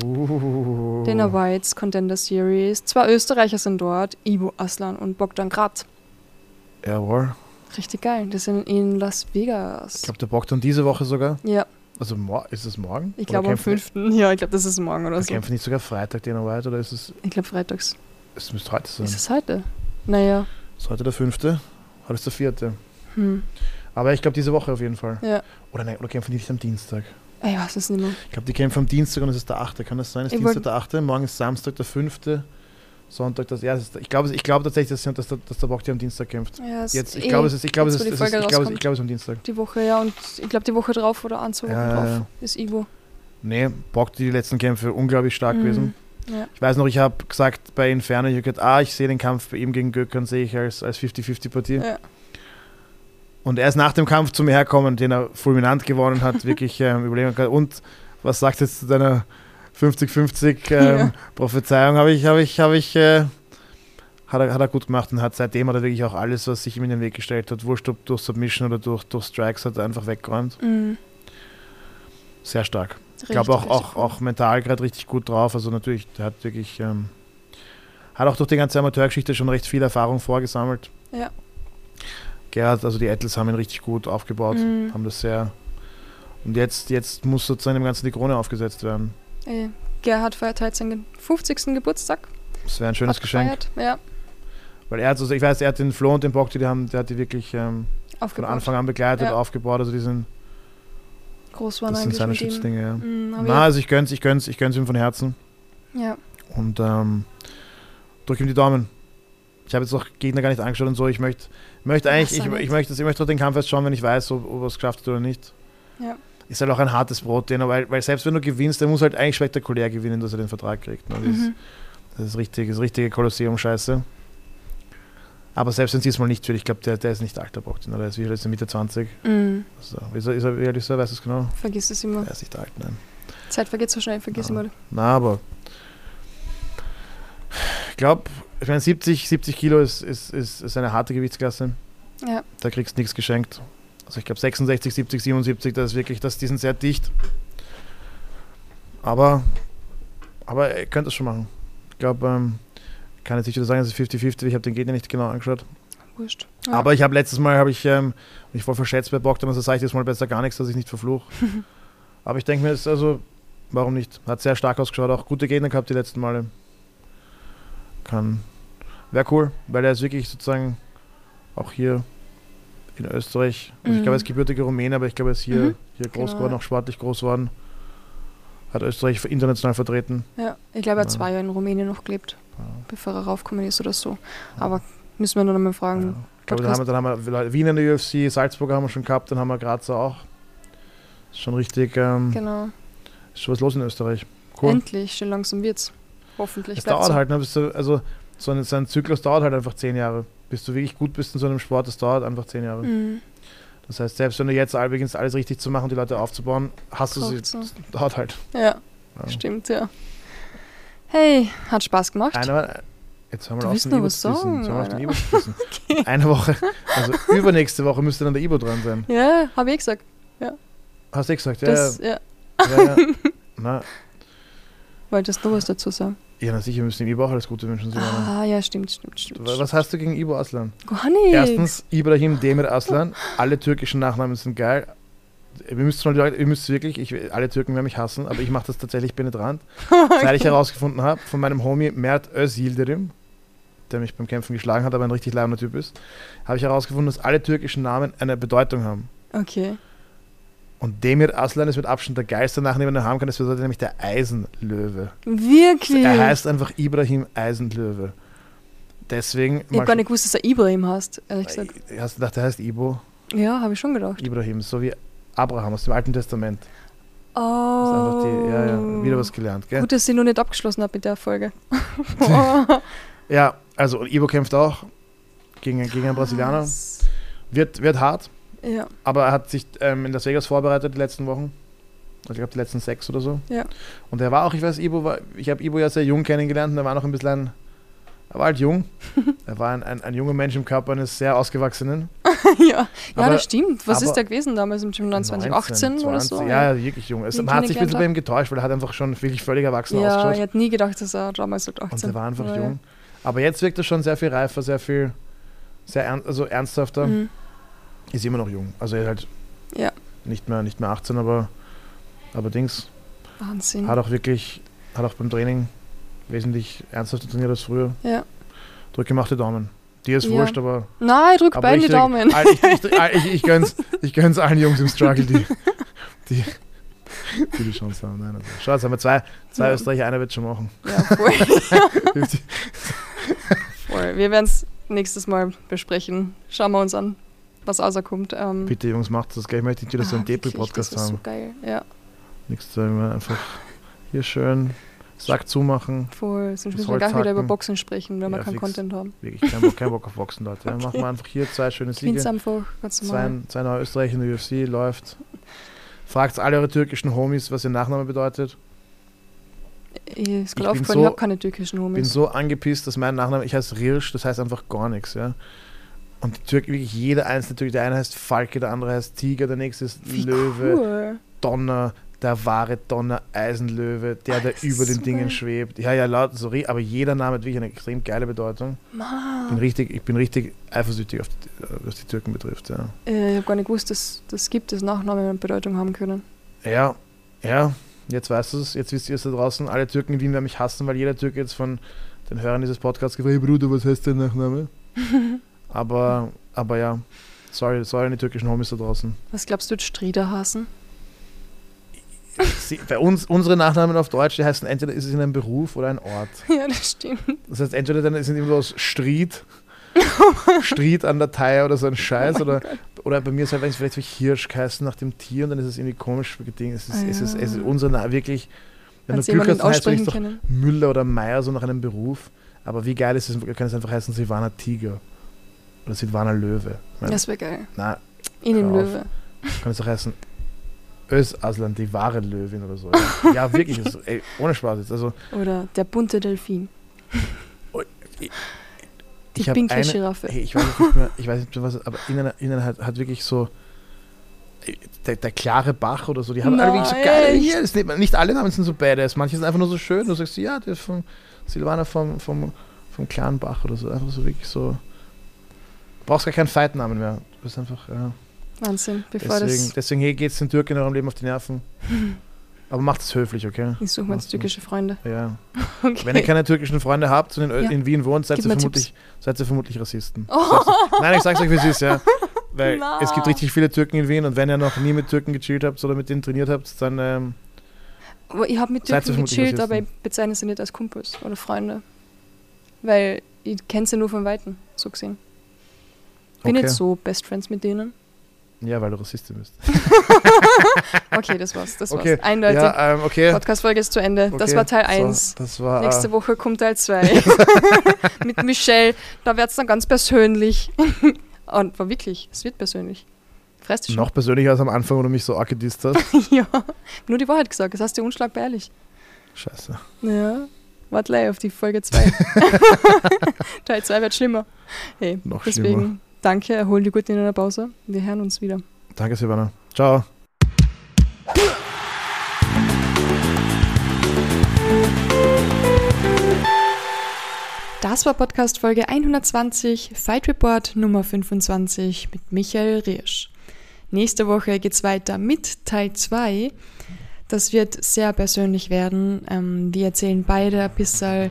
Uh, Dana Whites Contender Series. Zwei Österreicher sind dort, Ivo Aslan und Bogdan Grad. Jawohl. Richtig geil. Die sind in Las Vegas. Ich glaube, der Bogdan diese Woche sogar. ja, Also, ist es morgen? ich glaube am kämpfen- 5. Ja, ich glaube, das ist morgen oder so. kämpfen nicht sogar Freitag Dana White oder ist es. Ich glaube freitags. Es müsste heute sein. Ist es heute? Naja. Ist heute der fünfte? Heute ist der vierte. Hm. Aber ich glaube, diese Woche auf jeden Fall. Ja. Oder nein, oder kämpfen die nicht am Dienstag? Ich weiß es nicht mehr. Ich glaube, die kämpfen am Dienstag und es ist der 8. Kann das sein? Es ist Ich Dienstag der 8. Morgen ist Samstag der 5. Sonntag das. Ja, es ist, ich glaube ich glaube tatsächlich, dass, dass, der, dass der Bock am Dienstag kämpft. Ja, Jetzt, ich eh glaube, es ist, ich glaube, es ist, ich glaube, es- ich glaube, es ist am Dienstag. Die Woche, ja, und ich glaube die Woche drauf oder Wochen Ja, drauf ja. ist Ivo. Nee, Bock die letzten Kämpfe unglaublich stark Mhm. gewesen. Ja. Ich weiß noch, ich habe gesagt bei Inferno, ich habe gesagt, ah, ich sehe den Kampf bei ihm gegen Gökhan, sehe ich als, als 50-50-Partie. Ja. Und er ist nach dem Kampf zu mir hergekommen, den er fulminant gewonnen hat, wirklich <laughs> ähm, überlegen kann. Und was sagst du jetzt zu deiner 50-50 <laughs> ähm, Ja. Prophezeiung? Habe ich, habe ich, habe ich, äh, hat, er, hat er gut gemacht und hat seitdem hat er wirklich auch alles, was sich ihm in den Weg gestellt hat, wurscht ob durch Submission oder durch, durch Strikes, hat er einfach weggeräumt. Mhm. Sehr stark. Ich glaube auch, auch, auch mental gerade richtig gut drauf. Also natürlich, der hat wirklich, ähm, hat auch durch die ganze Amateurgeschichte schon recht viel Erfahrung vorgesammelt. Ja. Gerhard, also die Ettels haben ihn richtig gut aufgebaut, Mhm. haben das sehr. Und jetzt, jetzt muss sozusagen dem Ganzen die Krone aufgesetzt werden. Ey, Gerhard feiert heute seinen 50. Geburtstag. Das wäre ein schönes Hat Geschenk. gefeiert. Ja, Weil er hat, also ich weiß, er hat den Flo und den Bock, die haben, der hat die wirklich ähm, von. Anfang an begleitet, Ja. aufgebaut. Also die sind groß waren Das sind seine. Schutzdinge, ja. Mm, Na, also ich gönn's, ich gönn's, ich gönn's ihm von Herzen. ja. ja. Und ähm, drück ihm die Daumen. Ich habe jetzt auch Gegner gar nicht angeschaut und so. Ich möchte möchte eigentlich, ich, nicht. ich möchte ich möchte doch den Kampf erst schauen, wenn ich weiß, ob, ob er es geschafft hat oder nicht. Ja. Ist halt auch ein hartes Brot, weil, weil selbst wenn du gewinnst, der muss halt eigentlich spektakulär gewinnen, dass er den Vertrag kriegt. Ne? Das, ist, Mhm. das ist richtig, das ist richtige Kolosseum-Scheiße. Aber selbst wenn es diesmal nicht wird, ich glaube, der, der ist nicht alter der ist wie alt ist er, Mitte 20. Mm, Also, ist er, ist er, wie alt ist er, weißt du es genau? vergiss es immer. Er ist nicht alt, nein. Zeit vergeht so schnell, vergiss Ja. immer. Na, aber ich glaube, ich meine, 70, 70 Kilo ist, ist, ist, ist eine harte Gewichtsklasse. Ja. Da kriegst du nichts geschenkt. Also ich glaube 66, 70, 77, das ist wirklich, das, die sind sehr dicht. Aber, aber er könnte es schon machen. Ich glaube, ähm, kann jetzt nicht wieder sagen, es ist 50-50, ich habe den Gegner nicht genau angeschaut. Wurscht. Ja. Aber ich habe letztes Mal, habe ich ähm, mich voll verschätzt bei Bogdan, also sage ich jetzt mal besser gar nichts, dass ich nicht verfluche. <laughs> aber ich denke mir, es ist also, warum nicht? Hat sehr stark ausgeschaut, auch gute Gegner gehabt die letzten Male. Kann, wäre cool, weil er ist wirklich sozusagen auch hier in Österreich. Also ich glaube, er ist Mhm. gebürtiger Rumäne, aber ich glaube, er ist hier, Mhm. hier groß Genau, geworden, auch sportlich groß geworden. Hat Österreich international vertreten. ja. Ich glaube, er hat Ja. zwei Jahre in Rumänien noch gelebt, Ja. bevor er raufgekommen ist oder so. Aber müssen wir dann einmal Ja. fragen. Ich glaube, dann haben, wir, dann haben wir Wien in der UFC, Salzburg haben wir schon gehabt, dann haben wir Grazer auch. Ist schon richtig, ähm, Genau. ist schon was los in Österreich. Cool. Endlich, schon langsam wird's. Hoffentlich. Es dauert so. halt, ne, also so ein, so ein Zyklus dauert halt einfach zehn Jahre. Bis du wirklich gut bist in so einem Sport, das dauert einfach zehn Jahre. Mhm. Das heißt, selbst wenn du jetzt beginnst, alles richtig zu machen, die Leute aufzubauen, hast du sie, das dauert halt. Ja, Ja. stimmt, ja. Hey, hat Spaß gemacht. Eine, jetzt haben wir auf den Ibo zu den zu pissen. <laughs> Eine Woche, also übernächste Woche müsste dann der Ibo dran sein. Ja, habe ich gesagt. Hast du gesagt? Ja, Das, ja. ja, ja. <laughs> Na, Wolltest du was dazu sagen? Ja, na sicher, wir müssen Ibo auch alles Gute wünschen. Silvana. Ah, ja, stimmt, stimmt, stimmt. Was hast du gegen Ibo Aslan? Gar nicht. Erstens, Ibrahim Demir Aslan. Alle türkischen Nachnamen sind geil. Ihr müsst, mal, ihr müsst wirklich, ich, alle Türken werden mich hassen, aber ich mache das tatsächlich penetrant. <laughs> Seit ich herausgefunden habe, von meinem Homie Mert Özildirim, der mich beim Kämpfen geschlagen hat, aber ein richtig leibender Typ ist, habe ich herausgefunden, dass alle türkischen Namen eine Bedeutung haben. Okay. Und Demir Aslan ist mit Abstand der geilste Nachname, den er haben kann. Das bedeutet nämlich der Eisenlöwe. Wirklich? Er heißt einfach Ibrahim Eisenlöwe. Deswegen. ich habe gar nicht gewusst, dass er Ibrahim heißt, ehrlich gesagt. Hast du gedacht, der heißt Ibo? Ja, habe ich schon gedacht. Ibrahim, so wie Abraham aus dem Alten Testament. Oh. Die, ja, ja, wieder was gelernt, gell? Gut, dass ich noch nicht abgeschlossen habe mit der Folge. <laughs> Ja, also Ibo kämpft auch gegen, gegen einen Brasilianer. Wird, wird hart, Ja, aber er hat sich ähm, in Las Vegas vorbereitet die letzten Wochen. Also ich glaube die letzten sechs oder so. Ja. Und er war auch, ich weiß, Ibo war, ich habe Ibo ja sehr jung kennengelernt und er war noch ein bisschen ein, er war halt jung. <laughs> er war ein, ein, ein junger Mensch im Körper eines sehr ausgewachsenen. <laughs> ja. ja Aber- das stimmt. Was ist der gewesen damals im Gym 29? 18 oder so? Ja, ja, wirklich jung. Ihn man hat sich ein bisschen bei ihm getäuscht, weil er hat einfach schon wirklich völlig erwachsen Ja, ich ausgeschaut. hätte nie gedacht, dass er damals so 18 Und er war einfach Ja, jung. Aber jetzt wirkt er schon sehr viel reifer, sehr viel, sehr ern also ernsthafter. Mhm. Ist immer noch jung. Also er ist halt Ja. nicht mehr, nicht mehr 18, aber, aber Dings. Wahnsinn. Hat auch wirklich, hat auch beim Training wesentlich ernsthafter trainiert als früher. Ja. Drück gemachte Daumen. Dir ist Ja. wurscht, aber. Nein, drück beide ich die Daumen. all- Ich, ich, ich, ich, gönn's, ich gönn's allen Jungs im Struggle, die die, die, die Chance haben. Nein, also. Schau, jetzt haben wir zwei, zwei Ja. Österreicher, einer wird schon machen. Ja, voll. <laughs> voll. Wir werden es nächstes Mal besprechen. Schauen wir uns an, was rauskommt. Ähm, Bitte, Jungs, macht das gleich. Ich möchte nicht wieder so einen ah, Depri-Podcast Das ist haben. so geil. Ja, Nichts sagen, einfach hier schön Sack zumachen. voll. Sonst müssen wir gleich Holz wieder über. Boxen sprechen, wenn wir Ja, keinen fix. Content haben. Wirklich kein Bock, kein Bock auf Boxen, Leute. Ja, Machen wir einfach hier zwei schöne Siege. einfach ganz normal. zwei neue Österreicher in der UFC, läuft. Fragt alle eure türkischen Homies, was ihr Nachname bedeutet. Ich Ich bin so- ich habe keine türkischen bin Homies. so angepisst, dass mein Nachname, ich heiße Rirsch, das heißt einfach gar nichts, ja. Und die Türken, wirklich jeder einzelne Türke, der eine heißt Falke, der andere heißt Tiger, der nächste ist Wie Löwe, cool. Donner, der wahre Donner, Eisenlöwe, der, der über den so Dingen schwebt. Ja, ja, laut, sorry, aber jeder Name hat wirklich eine extrem geile Bedeutung. Ich bin richtig, ich bin richtig eifersüchtig, auf die, was die Türken betrifft, ja. Äh, ich habe gar nicht gewusst, dass das gibt, dass Nachnamen eine Bedeutung haben können. Ja, ja, jetzt weißt du es, jetzt wisst ihr es da draußen. Alle Türken in Wien werden mich hassen, weil jeder Türke jetzt von den Hörern dieses Podcasts gefragt, hey Bruder, was heißt dein Nachname? <laughs> aber, aber ja, sorry, sorry an die türkischen Homies da draußen. Was glaubst du, Strieder hassen? sie, bei uns, unsere Nachnamen auf Deutsch, die heißen entweder ist es in einem Beruf oder ein Ort. <laughs> Ja, das stimmt. Das heißt, entweder dann sind irgendwo aus <laughs> Stried, Stried an der Theier oder so ein Scheiß. Oh oder, oder bei mir ist halt, wenn es vielleicht wie Hirsch geheißen nach dem Tier und dann ist es irgendwie komisch gedingt. Es ist, Ah, es ist, ja. es ist unser Name wirklich, wenn Wenn du sie Glück hast, heißt es doch. Müller oder Meier, so nach einem Beruf. Aber wie geil ist es, kann es einfach heißen Silvana Tiger oder Silvana Löwe. Nein, Das wäre geil. na, Ihnen. Löwe. kann es auch heißen Ös Aslan, die wahre Löwin oder so. Ja, ja wirklich, das, <laughs> ey, ohne Spaß jetzt. Also, Oder der bunte Delfin. Die ich habe pinkle eine, Giraffe. Hey, ich weiß nicht mehr, ich weiß nicht mehr, was, aber innen, innen hat, hat wirklich so der, der klare Bach oder so, die haben alle wirklich so Nein, echt? hier, das nicht, nicht alle Namen sind so badass, manche sind einfach nur so schön, du sagst, ja, der ist von Silvana vom, vom, vom klaren Bach oder so, einfach so wirklich so, brauchst gar keinen Fight-Namen mehr, du bist einfach, ja, Wahnsinn. Bevor deswegen, das. deswegen hey, geht's den Türken in eurem Leben auf die Nerven, <laughs> aber macht es höflich, okay? Ich suche mir jetzt türkische Freunde. Ja. <laughs> Okay. Wenn ihr keine türkischen Freunde habt und in, Ja. in Wien wohnt, seid Gib ihr, vermutlich, seid ihr vermutlich Rassisten. Oh. Sag's- Nein, ich sag's euch, wie es ist, ja. <laughs> Weil Na. es gibt richtig viele Türken in Wien und wenn ihr noch nie mit Türken gechillt habt oder mit denen trainiert habt, dann ähm, ich habe mit ihr Türken gechillt, aber ich bezeichne sie nicht als Kumpels oder Freunde. Weil ich kenne sie nur von Weitem, so gesehen. Bin okay. nicht so Best Friends mit denen. Ja, weil du Rassistin bist. <laughs> Okay, das war's. Das Okay, war's. Eindeutig. Ja, ähm, okay. Podcast-Folge ist zu Ende. Das okay. war Teil So, 1. das war. Nächste äh, Woche kommt Teil 2. <laughs> <laughs> mit Michelle. Da wird es dann ganz persönlich. Und war wirklich, es wird persönlich. Dich schon? noch persönlicher als am Anfang, wo du mich so arg gedisst hast. ja. Nur die Wahrheit gesagt. Das hast du unschlagbar ehrlich. Scheiße. Ja. Warte auf die Folge 2. Teil 2 wird schlimmer. Hey, Noch deswegen schlimmer. Danke, erhol dich gut in einer Pause. Wir hören uns wieder. Danke, Silvana. Ciao. Das war Podcast Folge 120, Fight Report Nummer 25 mit Michael Riersch. Nächste Woche geht's weiter mit Teil 2. Das wird sehr persönlich werden. Ähm, wir erzählen beide ein bisschen,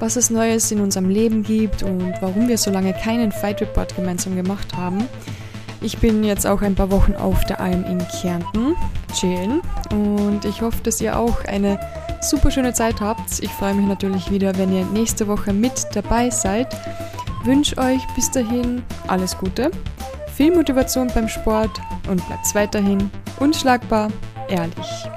was es Neues in unserem Leben gibt und warum wir so lange keinen Fight Report gemeinsam gemacht haben. Ich bin jetzt auch ein paar Wochen auf der Alm in Kärnten, chillen und ich hoffe, dass ihr auch eine super schöne Zeit habt. Ich freue mich natürlich wieder, wenn ihr nächste Woche mit dabei seid. Wünsche euch bis dahin alles Gute, viel Motivation beim Sport und bleibt weiterhin unschlagbar ehrlich.